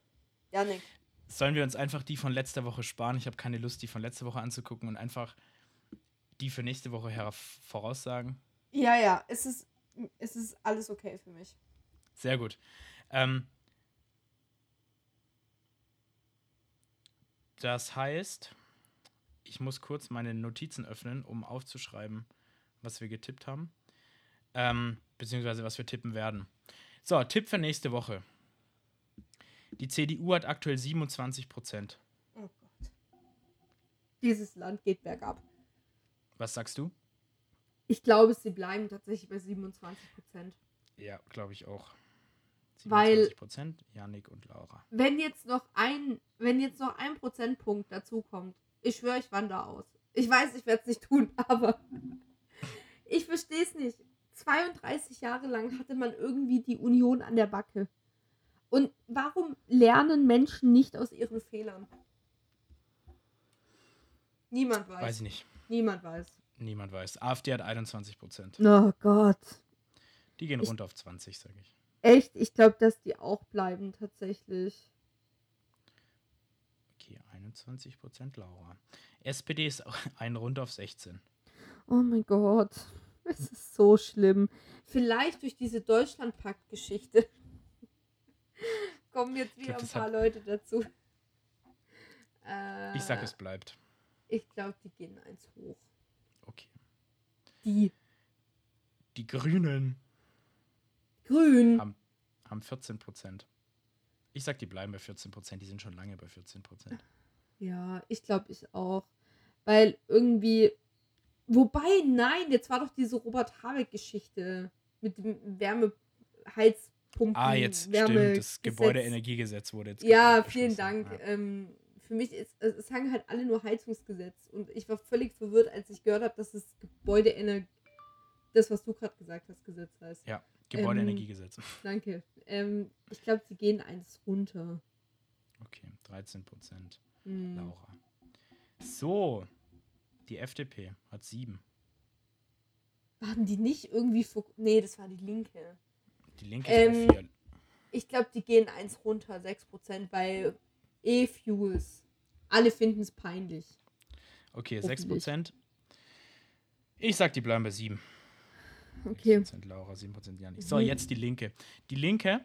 Janik. Sollen wir uns einfach die von letzter Woche sparen? Ich habe keine Lust, die von letzter Woche anzugucken und einfach die für nächste Woche her voraussagen. Ja, ja, es ist, es ist alles okay für mich. Sehr gut. Ähm, das heißt, ich muss kurz meine Notizen öffnen, um aufzuschreiben, was wir getippt haben. Ähm, beziehungsweise was wir tippen werden. So, Tipp für nächste Woche. Die CDU hat aktuell 27 Prozent. Oh Gott. Dieses Land geht bergab. Was sagst du? Ich glaube, sie bleiben tatsächlich bei 27 Prozent. Ja, glaube ich auch. Weil- 27 Prozent, Janik und Laura. Wenn jetzt noch ein, wenn jetzt noch ein Prozentpunkt dazukommt, ich schwöre, ich wandere aus. Ich weiß, ich werde es nicht tun, aber ich verstehe es nicht. 32 Jahre lang hatte man irgendwie die Union an der Backe. Und warum lernen Menschen nicht aus ihren Fehlern? Niemand weiß. Weiß ich nicht. Niemand weiß. Niemand weiß. AfD hat 21 Prozent. Oh Gott. Die gehen Ich- runter auf 20, sage ich. Echt? Ich glaube, dass die auch bleiben, tatsächlich. Okay, 21 Prozent Laura. SPD ist ein runter auf 16. Oh mein Gott. Es ist so schlimm. Vielleicht durch diese Deutschlandpakt-Geschichte kommen jetzt wieder glaub, ein paar Leute dazu. Äh, Ich sag, es bleibt. Ich glaube, die gehen eins hoch. Okay. Die Die Grünen Grün. haben, haben 14 Prozent. Ich sag, die bleiben bei 14 Prozent. Die sind schon lange bei 14 Prozent. Ja, ich glaube, ich auch. Weil irgendwie. Wobei, nein, jetzt war doch diese Robert Habeck-Geschichte mit dem Wärmeheizpumpen. Ah, jetzt Wärme stimmt. Das Gesetz. Gebäudeenergiegesetz wurde jetzt. Ja, vielen Dank. Ja. Ähm, für mich ist, es sagen halt alle nur Heizungsgesetz und ich war völlig verwirrt, als ich gehört habe, dass das Gebäudeenergie, das, was du gerade gesagt hast, Gesetz heißt. Ja, Gebäudeenergiegesetz. Danke. Ähm, ich glaube, sie gehen eins runter. Okay, 13 Prozent. Hm. Laura. So, die FDP hat 7. Waren die nicht irgendwie vor. Nee, das war die Linke. Die Linke Ähm, ist 4. Ich glaube, die gehen eins runter, 6%, weil E-Fuels. Alle finden es peinlich. Okay, 6 hoffentlich. Prozent. Ich sag, die bleiben bei 7. Okay. 6% Laura, 7% Janik. So, Mhm. jetzt die Linke. Die Linke,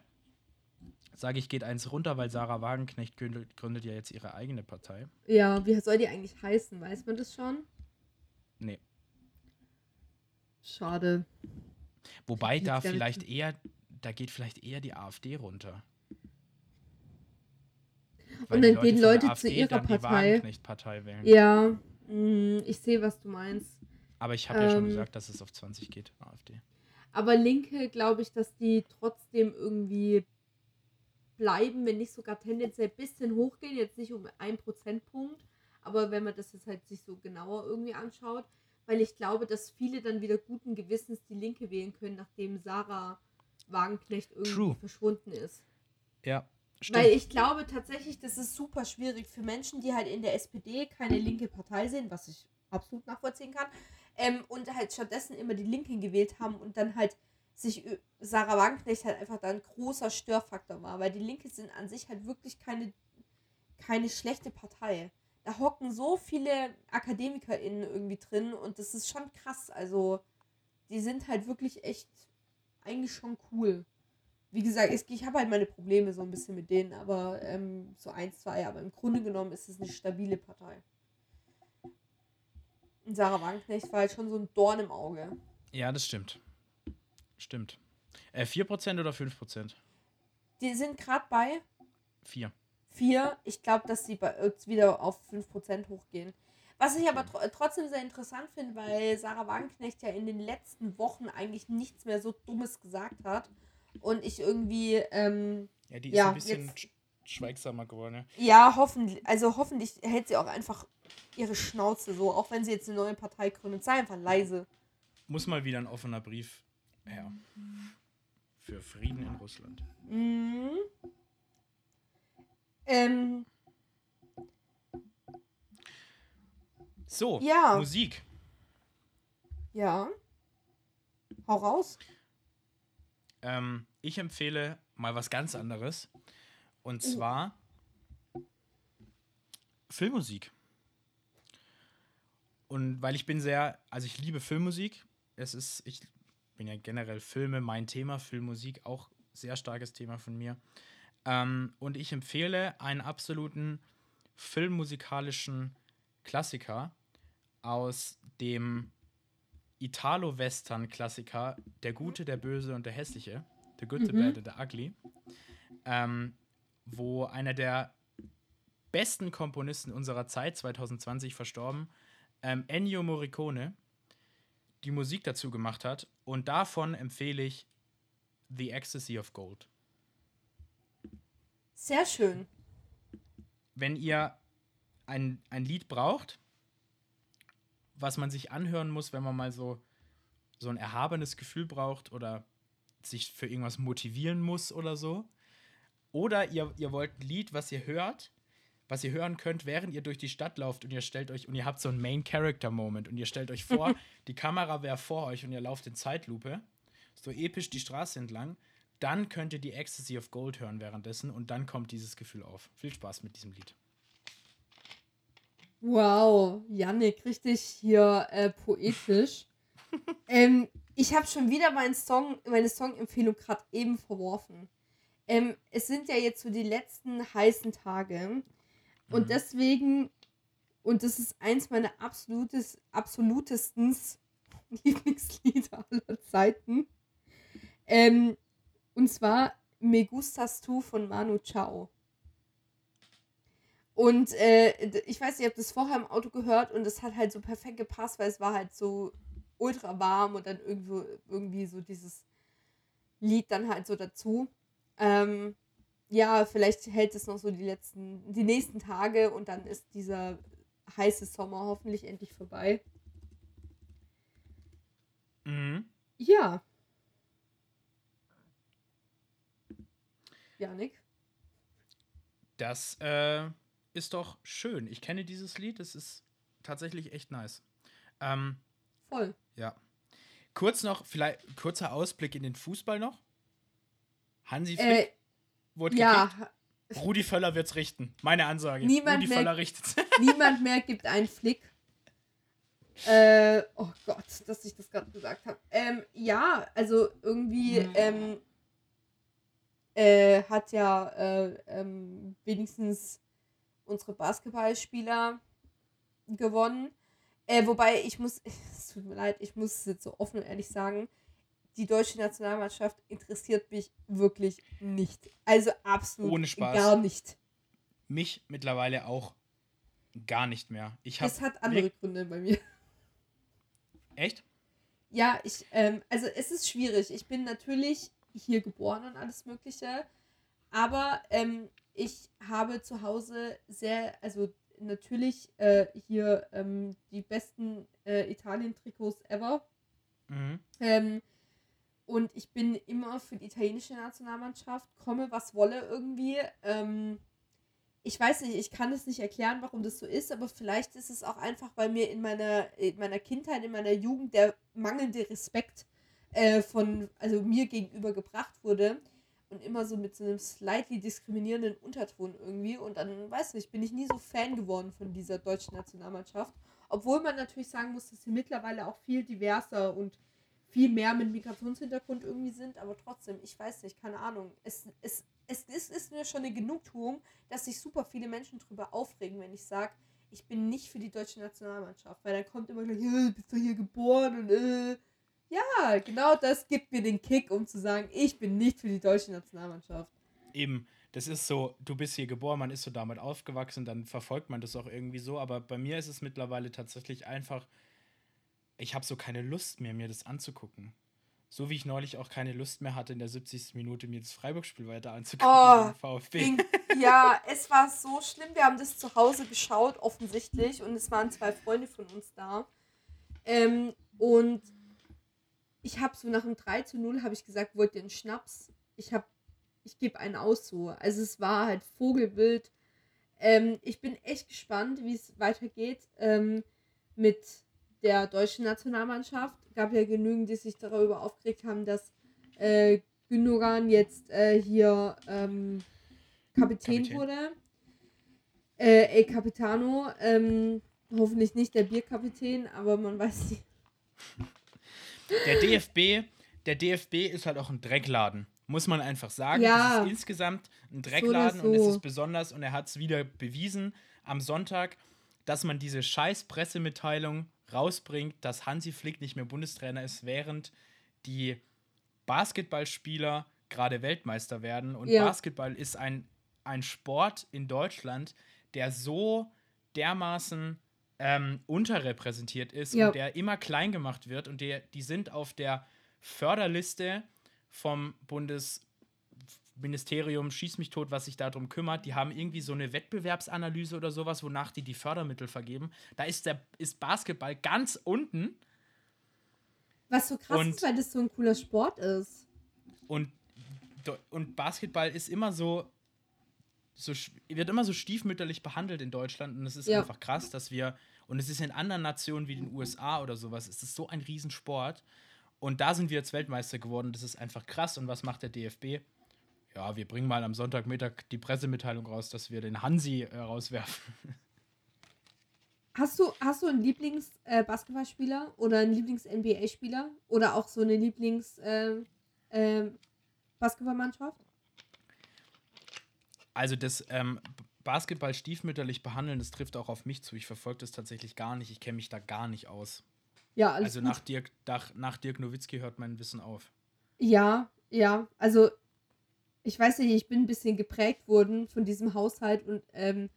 sage ich, geht eins runter, weil Sarah Wagenknecht gründet, gründet ja jetzt ihre eigene Partei. Ja, wie soll die eigentlich heißen? Weiß man das schon? Nee. Schade. Wobei da vielleicht eher, da geht vielleicht eher die AfD runter. Und die dann gehen von der Leute zu ihrer Partei. Wagenknecht-Partei wählen. Ja, mm, ich sehe, was du meinst. Aber ich habe ja schon Ähm. gesagt, dass es auf 20 geht, AfD. Aber Linke glaube ich, dass die trotzdem irgendwie bleiben, wenn nicht sogar tendenziell ein bisschen hochgehen. Jetzt nicht um einen Prozentpunkt, aber wenn man das jetzt halt sich so genauer irgendwie anschaut, weil ich glaube, dass viele dann wieder guten Gewissens die Linke wählen können, nachdem Sarah Wagenknecht irgendwie True. verschwunden ist. Ja, stimmt. Weil ich glaube tatsächlich, das ist super schwierig für Menschen, die halt in der SPD keine linke Partei sind, was ich absolut nachvollziehen kann, ähm, und halt stattdessen immer die Linken gewählt haben und dann halt sich Sarah Wagenknecht halt einfach da ein großer Störfaktor war, weil die Linke sind an sich halt wirklich keine, keine schlechte Partei. Da hocken so viele AkademikerInnen irgendwie drin und das ist schon krass. Also, die sind halt wirklich echt eigentlich schon cool wie gesagt, ich, ich habe halt meine Probleme so ein bisschen mit denen, aber ähm, so eins, zwei, aber im Grunde genommen ist es eine stabile Partei. Und Sarah Wagenknecht war halt schon so ein Dorn im Auge. ja, das stimmt. Stimmt. Äh, 4% oder 5%? Die sind gerade bei 4. 4. Ich glaube, dass sie bei, jetzt wieder auf 5% hochgehen. Was ich aber tr trotzdem sehr interessant finde, weil Sarah Wagenknecht ja in den letzten Wochen eigentlich nichts mehr so Dummes gesagt hat. Und ich irgendwie. Ähm, ja, die ist ja, ein bisschen jetzt, schweigsamer geworden. Ja, ja hoffentlich. Also hoffentlich hält sie auch einfach ihre Schnauze so, auch wenn sie jetzt eine neue Partei gründet. Sei einfach leise. Muss mal wieder ein offener Brief her. Für Frieden in Russland. Mhm. Ähm. So, ja. Musik. Ja. Hau raus. Ähm, ich empfehle mal was ganz anderes. Und oh. zwar Filmmusik. Und weil ich bin sehr, also ich liebe Filmmusik. Es ist, ich bin ja generell Filme mein Thema, Filmmusik auch sehr starkes Thema von mir. Ähm, und ich empfehle einen absoluten filmmusikalischen Klassiker aus dem Italo-Western-Klassiker Der Gute, der Böse und der Hässliche. The Good, mhm. the Bad and the Ugly. Ähm, wo einer der besten Komponisten unserer Zeit, 2020 verstorben, ähm, Ennio Morricone, die Musik dazu gemacht hat. Und davon empfehle ich The Ecstasy of Gold. Sehr schön. Wenn ihr ein, ein Lied braucht, was man sich anhören muss, wenn man mal so, so ein erhabenes Gefühl braucht oder sich für irgendwas motivieren muss oder so. Oder ihr, ihr wollt ein Lied, was ihr hört, was ihr hören könnt, während ihr durch die Stadt lauft und ihr stellt euch und ihr habt so einen Main Character Moment und ihr stellt euch vor, die Kamera wäre vor euch und ihr lauft in Zeitlupe, so episch die Straße entlang, dann könnt ihr die Ecstasy of Gold hören währenddessen und dann kommt dieses Gefühl auf. Viel Spaß mit diesem Lied. Wow, Yannick, richtig hier äh, poetisch. ähm, ich habe schon wieder meinen Song, meine Song-Empfehlung gerade eben verworfen. Ähm, es sind ja jetzt so die letzten heißen Tage. Und mhm. deswegen, und das ist eins meiner absolutes, absolutestens Lieblingslieder aller Zeiten. Ähm, und zwar Me Gustas Tu von Manu Chao. Und äh, ich weiß nicht, ich habe das vorher im Auto gehört und es hat halt so perfekt gepasst, weil es war halt so ultra warm und dann irgendwo irgendwie so dieses Lied dann halt so dazu. Ähm, ja, vielleicht hält es noch so die letzten, die nächsten Tage und dann ist dieser heiße Sommer hoffentlich endlich vorbei. Mhm. Ja. Janik? Das äh, ist doch schön. Ich kenne dieses Lied, es ist tatsächlich echt nice. Ähm, Voll. Ja. Kurz noch, vielleicht kurzer Ausblick in den Fußball noch. Hansi Flick äh, wurde ja. Gekickt. Rudi Völler wird's richten. Meine Ansage. Niemand Rudi mehr, Völler richtet's. niemand mehr gibt einen Flick. Äh, oh Gott, dass ich das gerade gesagt habe. Ähm, ja, also irgendwie mhm. ähm, äh, hat ja äh, ähm, wenigstens unsere Basketballspieler gewonnen. Äh, wobei ich muss, es tut mir leid, ich muss es jetzt so offen und ehrlich sagen, die deutsche Nationalmannschaft interessiert mich wirklich nicht. Also absolut Ohne Spaß. gar nicht. Mich mittlerweile auch gar nicht mehr. Ich es hat andere Gründe bei mir. Echt? Ja, ich, ähm, also es ist schwierig. Ich bin natürlich hier geboren und alles Mögliche, aber ähm, ich habe zu Hause sehr, also natürlich äh, hier ähm, die besten äh, Italien-Trikots ever. Mhm. Ähm, und ich bin immer für die italienische Nationalmannschaft, komme was wolle irgendwie. Ähm, ich weiß nicht, ich kann es nicht erklären, warum das so ist, aber vielleicht ist es auch einfach, weil mir in meiner, in meiner Kindheit, in meiner Jugend der mangelnde Respekt äh, von, also mir gegenüber gebracht wurde und immer so mit so einem slightly diskriminierenden Unterton irgendwie. Und dann, weiß nicht, bin ich nie so Fan geworden von dieser deutschen Nationalmannschaft. Obwohl man natürlich sagen muss, dass sie mittlerweile auch viel diverser und viel mehr mit Migrationshintergrund irgendwie sind, aber trotzdem, ich weiß nicht, keine Ahnung. Es, es, es ist, ist mir schon eine Genugtuung, dass sich super viele Menschen darüber aufregen, wenn ich sage, ich bin nicht für die deutsche Nationalmannschaft, weil dann kommt immer gleich, bist du hier geboren und äh, ja, genau das gibt mir den Kick, um zu sagen, ich bin nicht für die deutsche Nationalmannschaft. Eben, das ist so, du bist hier geboren, man ist so damit aufgewachsen, dann verfolgt man das auch irgendwie so. Aber bei mir ist es mittlerweile tatsächlich einfach, ich habe so keine Lust mehr, mir das anzugucken. So wie ich neulich auch keine Lust mehr hatte, in der 70. Minute mir das Freiburg-Spiel weiter anzugucken. Oh, VfB. ja, es war so schlimm. Wir haben das zu Hause geschaut, offensichtlich. Und es waren zwei Freunde von uns da. Ähm, und ich habe so nach dem 3 zu 0 habe ich gesagt, wollt ihr einen Schnaps? Ich habe, ich gebe einen aus so. Also es war halt Vogelbild. Ähm, ich bin echt gespannt, wie es weitergeht ähm, mit der deutschen Nationalmannschaft. Gab ja genügend, die sich darüber aufgeregt haben, dass äh, Gündogan jetzt äh, hier ähm, Kapitän, Kapitän, wurde. Äh, El Capitano. Ähm, hoffentlich nicht der Bierkapitän, aber man weiß nicht. Der DFB, der DFB ist halt auch ein Dreckladen. Muss man einfach sagen. Ja. Das ist insgesamt ein Dreckladen so so. und es ist besonders, und er hat es wieder bewiesen am Sonntag, dass man diese scheiß Pressemitteilung rausbringt, dass Hansi Flick nicht mehr Bundestrainer ist, während die Basketballspieler gerade Weltmeister werden. Und ja. Basketball ist ein, ein Sport in Deutschland, der so dermaßen ähm, unterrepräsentiert ist ja. und der immer klein gemacht wird. Und der, die sind auf der Förderliste vom Bundesministerium Schieß mich tot, was sich darum kümmert. Die haben irgendwie so eine Wettbewerbsanalyse oder sowas, wonach die die Fördermittel vergeben. Da ist, der, ist Basketball ganz unten. Was so krass und, ist, weil das so ein cooler Sport ist. Und, und Basketball ist immer so, so wird immer so stiefmütterlich behandelt in Deutschland und es ist ja. einfach krass, dass wir und es ist in anderen Nationen wie den USA oder sowas, es ist so ein Riesensport und da sind wir jetzt Weltmeister geworden, das ist einfach krass und was macht der DFB? Ja, wir bringen mal am Sonntagmittag die Pressemitteilung raus, dass wir den Hansi äh, rauswerfen. Hast du, hast du einen Lieblings-Basketballspieler äh, oder einen Lieblings-NBA-Spieler oder auch so eine Lieblings-Basketballmannschaft? Äh, also das ähm, Basketball stiefmütterlich behandeln, das trifft auch auf mich zu. Ich verfolge das tatsächlich gar nicht. Ich kenne mich da gar nicht aus. Ja, alles Also gut. nach Dirk, nach, nach Dirk Nowitzki hört mein Wissen auf. Ja, ja. Also ich weiß nicht, ich bin ein bisschen geprägt worden von diesem Haushalt und ähm,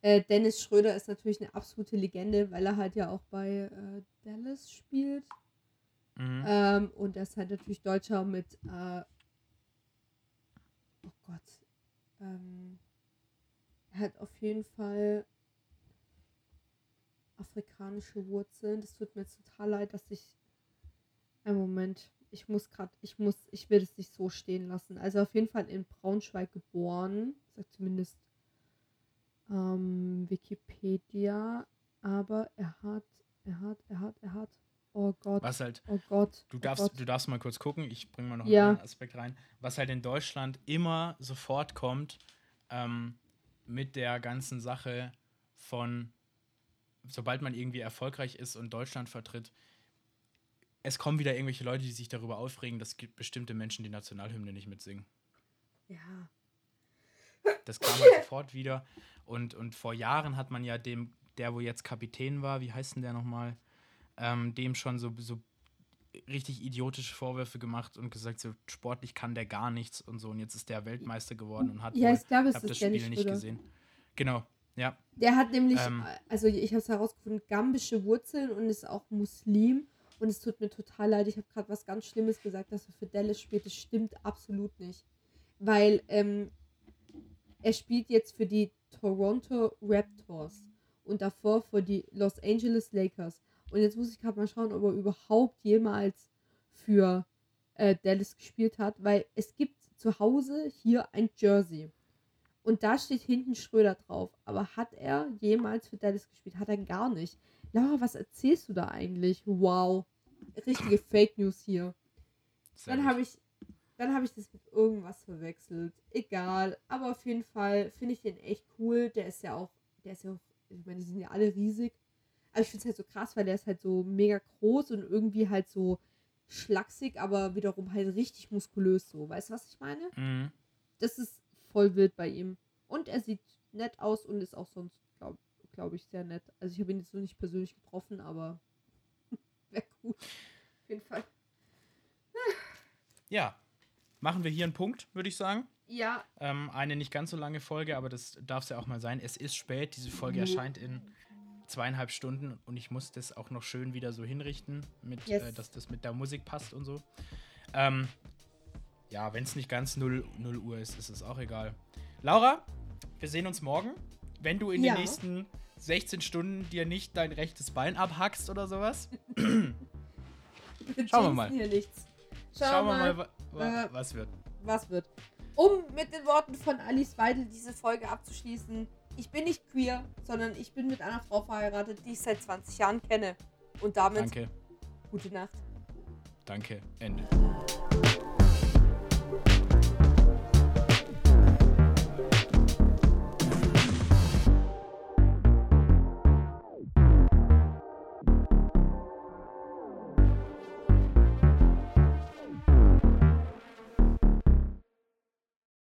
äh, Dennis Schröder ist natürlich eine absolute Legende, weil er halt ja auch bei äh, Dallas spielt. Mhm. Ähm, und er ist halt natürlich Deutscher mit, äh, oh Gott, ähm, er hat auf jeden Fall afrikanische Wurzeln. Das tut mir total leid, dass ich. Ein Moment. Ich muss gerade, ich muss, ich will es nicht so stehen lassen. Also auf jeden Fall in Braunschweig geboren. Sagt zumindest ähm, Wikipedia. Aber er hat, er hat, er hat, er hat. Oh Gott. Was halt. Oh Gott. Du darfst, oh Gott. du darfst mal kurz gucken. Ich bringe mal noch ja. einen Aspekt rein. Was halt in Deutschland immer sofort kommt, ähm, mit der ganzen Sache von, sobald man irgendwie erfolgreich ist und Deutschland vertritt, es kommen wieder irgendwelche Leute, die sich darüber aufregen, dass bestimmte Menschen die Nationalhymne nicht mitsingen. Ja. Das kam halt sofort wieder. Und, und vor Jahren hat man ja dem, der wo jetzt Kapitän war, wie heißt denn der nochmal? ähm, dem schon so, so richtig idiotische Vorwürfe gemacht und gesagt, so sportlich kann der gar nichts und so. Und jetzt ist der Weltmeister geworden und hat ja, wohl, ich glaube, es hab das Spiel nicht, nicht gesehen. Genau, ja. Der hat nämlich, ähm, also ich habe es herausgefunden, gambische Wurzeln und ist auch Muslim. Und es tut mir total leid, ich habe gerade was ganz Schlimmes gesagt, dass er für Dallas spielt. Das stimmt absolut nicht. Weil ähm, er spielt jetzt für die Toronto Raptors und davor für die Los Angeles Lakers. Und jetzt muss ich gerade mal schauen, ob er überhaupt jemals für äh, Dallas gespielt hat, weil es gibt zu Hause hier ein Jersey. Und da steht hinten Schröder drauf. Aber hat er jemals für Dallas gespielt? Hat er gar nicht. Laura, was erzählst du da eigentlich? Wow. Richtige Fake News hier. Sehr dann habe ich, dann habe ich das mit irgendwas verwechselt. Egal. Aber auf jeden Fall finde ich den echt cool. Der ist ja auch, der ist ja auch, ich meine, die sind ja alle riesig. Aber ich finde es halt so krass, weil der ist halt so mega groß und irgendwie halt so schlaksig, aber wiederum halt richtig muskulös so. Weißt du, was ich meine? Mhm. Das ist voll wild bei ihm. Und er sieht nett aus und ist auch sonst, glaube glaub ich, sehr nett. Also ich habe ihn jetzt so nicht persönlich getroffen, aber wäre gut. Auf jeden Fall. ja. Machen wir hier einen Punkt, würde ich sagen. Ja. Ähm, eine nicht ganz so lange Folge, aber das darf es ja auch mal sein. Es ist spät, diese Folge Mhm. erscheint in zweieinhalb Stunden und ich muss das auch noch schön wieder so hinrichten, mit, Yes. äh, dass das mit der Musik passt und so. Ähm, ja, wenn es nicht ganz 0, 0 Uhr ist, ist es auch egal. Laura, wir sehen uns morgen. Wenn du in Ja. den nächsten 16 Stunden dir nicht dein rechtes Bein abhackst oder sowas, Schauen wir mal. Hier nichts. Schauen, schauen wir mal, mal, äh, was wird. was wird. Um mit den Worten von Alice Weidel diese Folge abzuschließen. Ich bin nicht queer, sondern ich bin mit einer Frau verheiratet, die ich seit 20 Jahren kenne. Und damit Danke, gute Nacht. danke, Ende.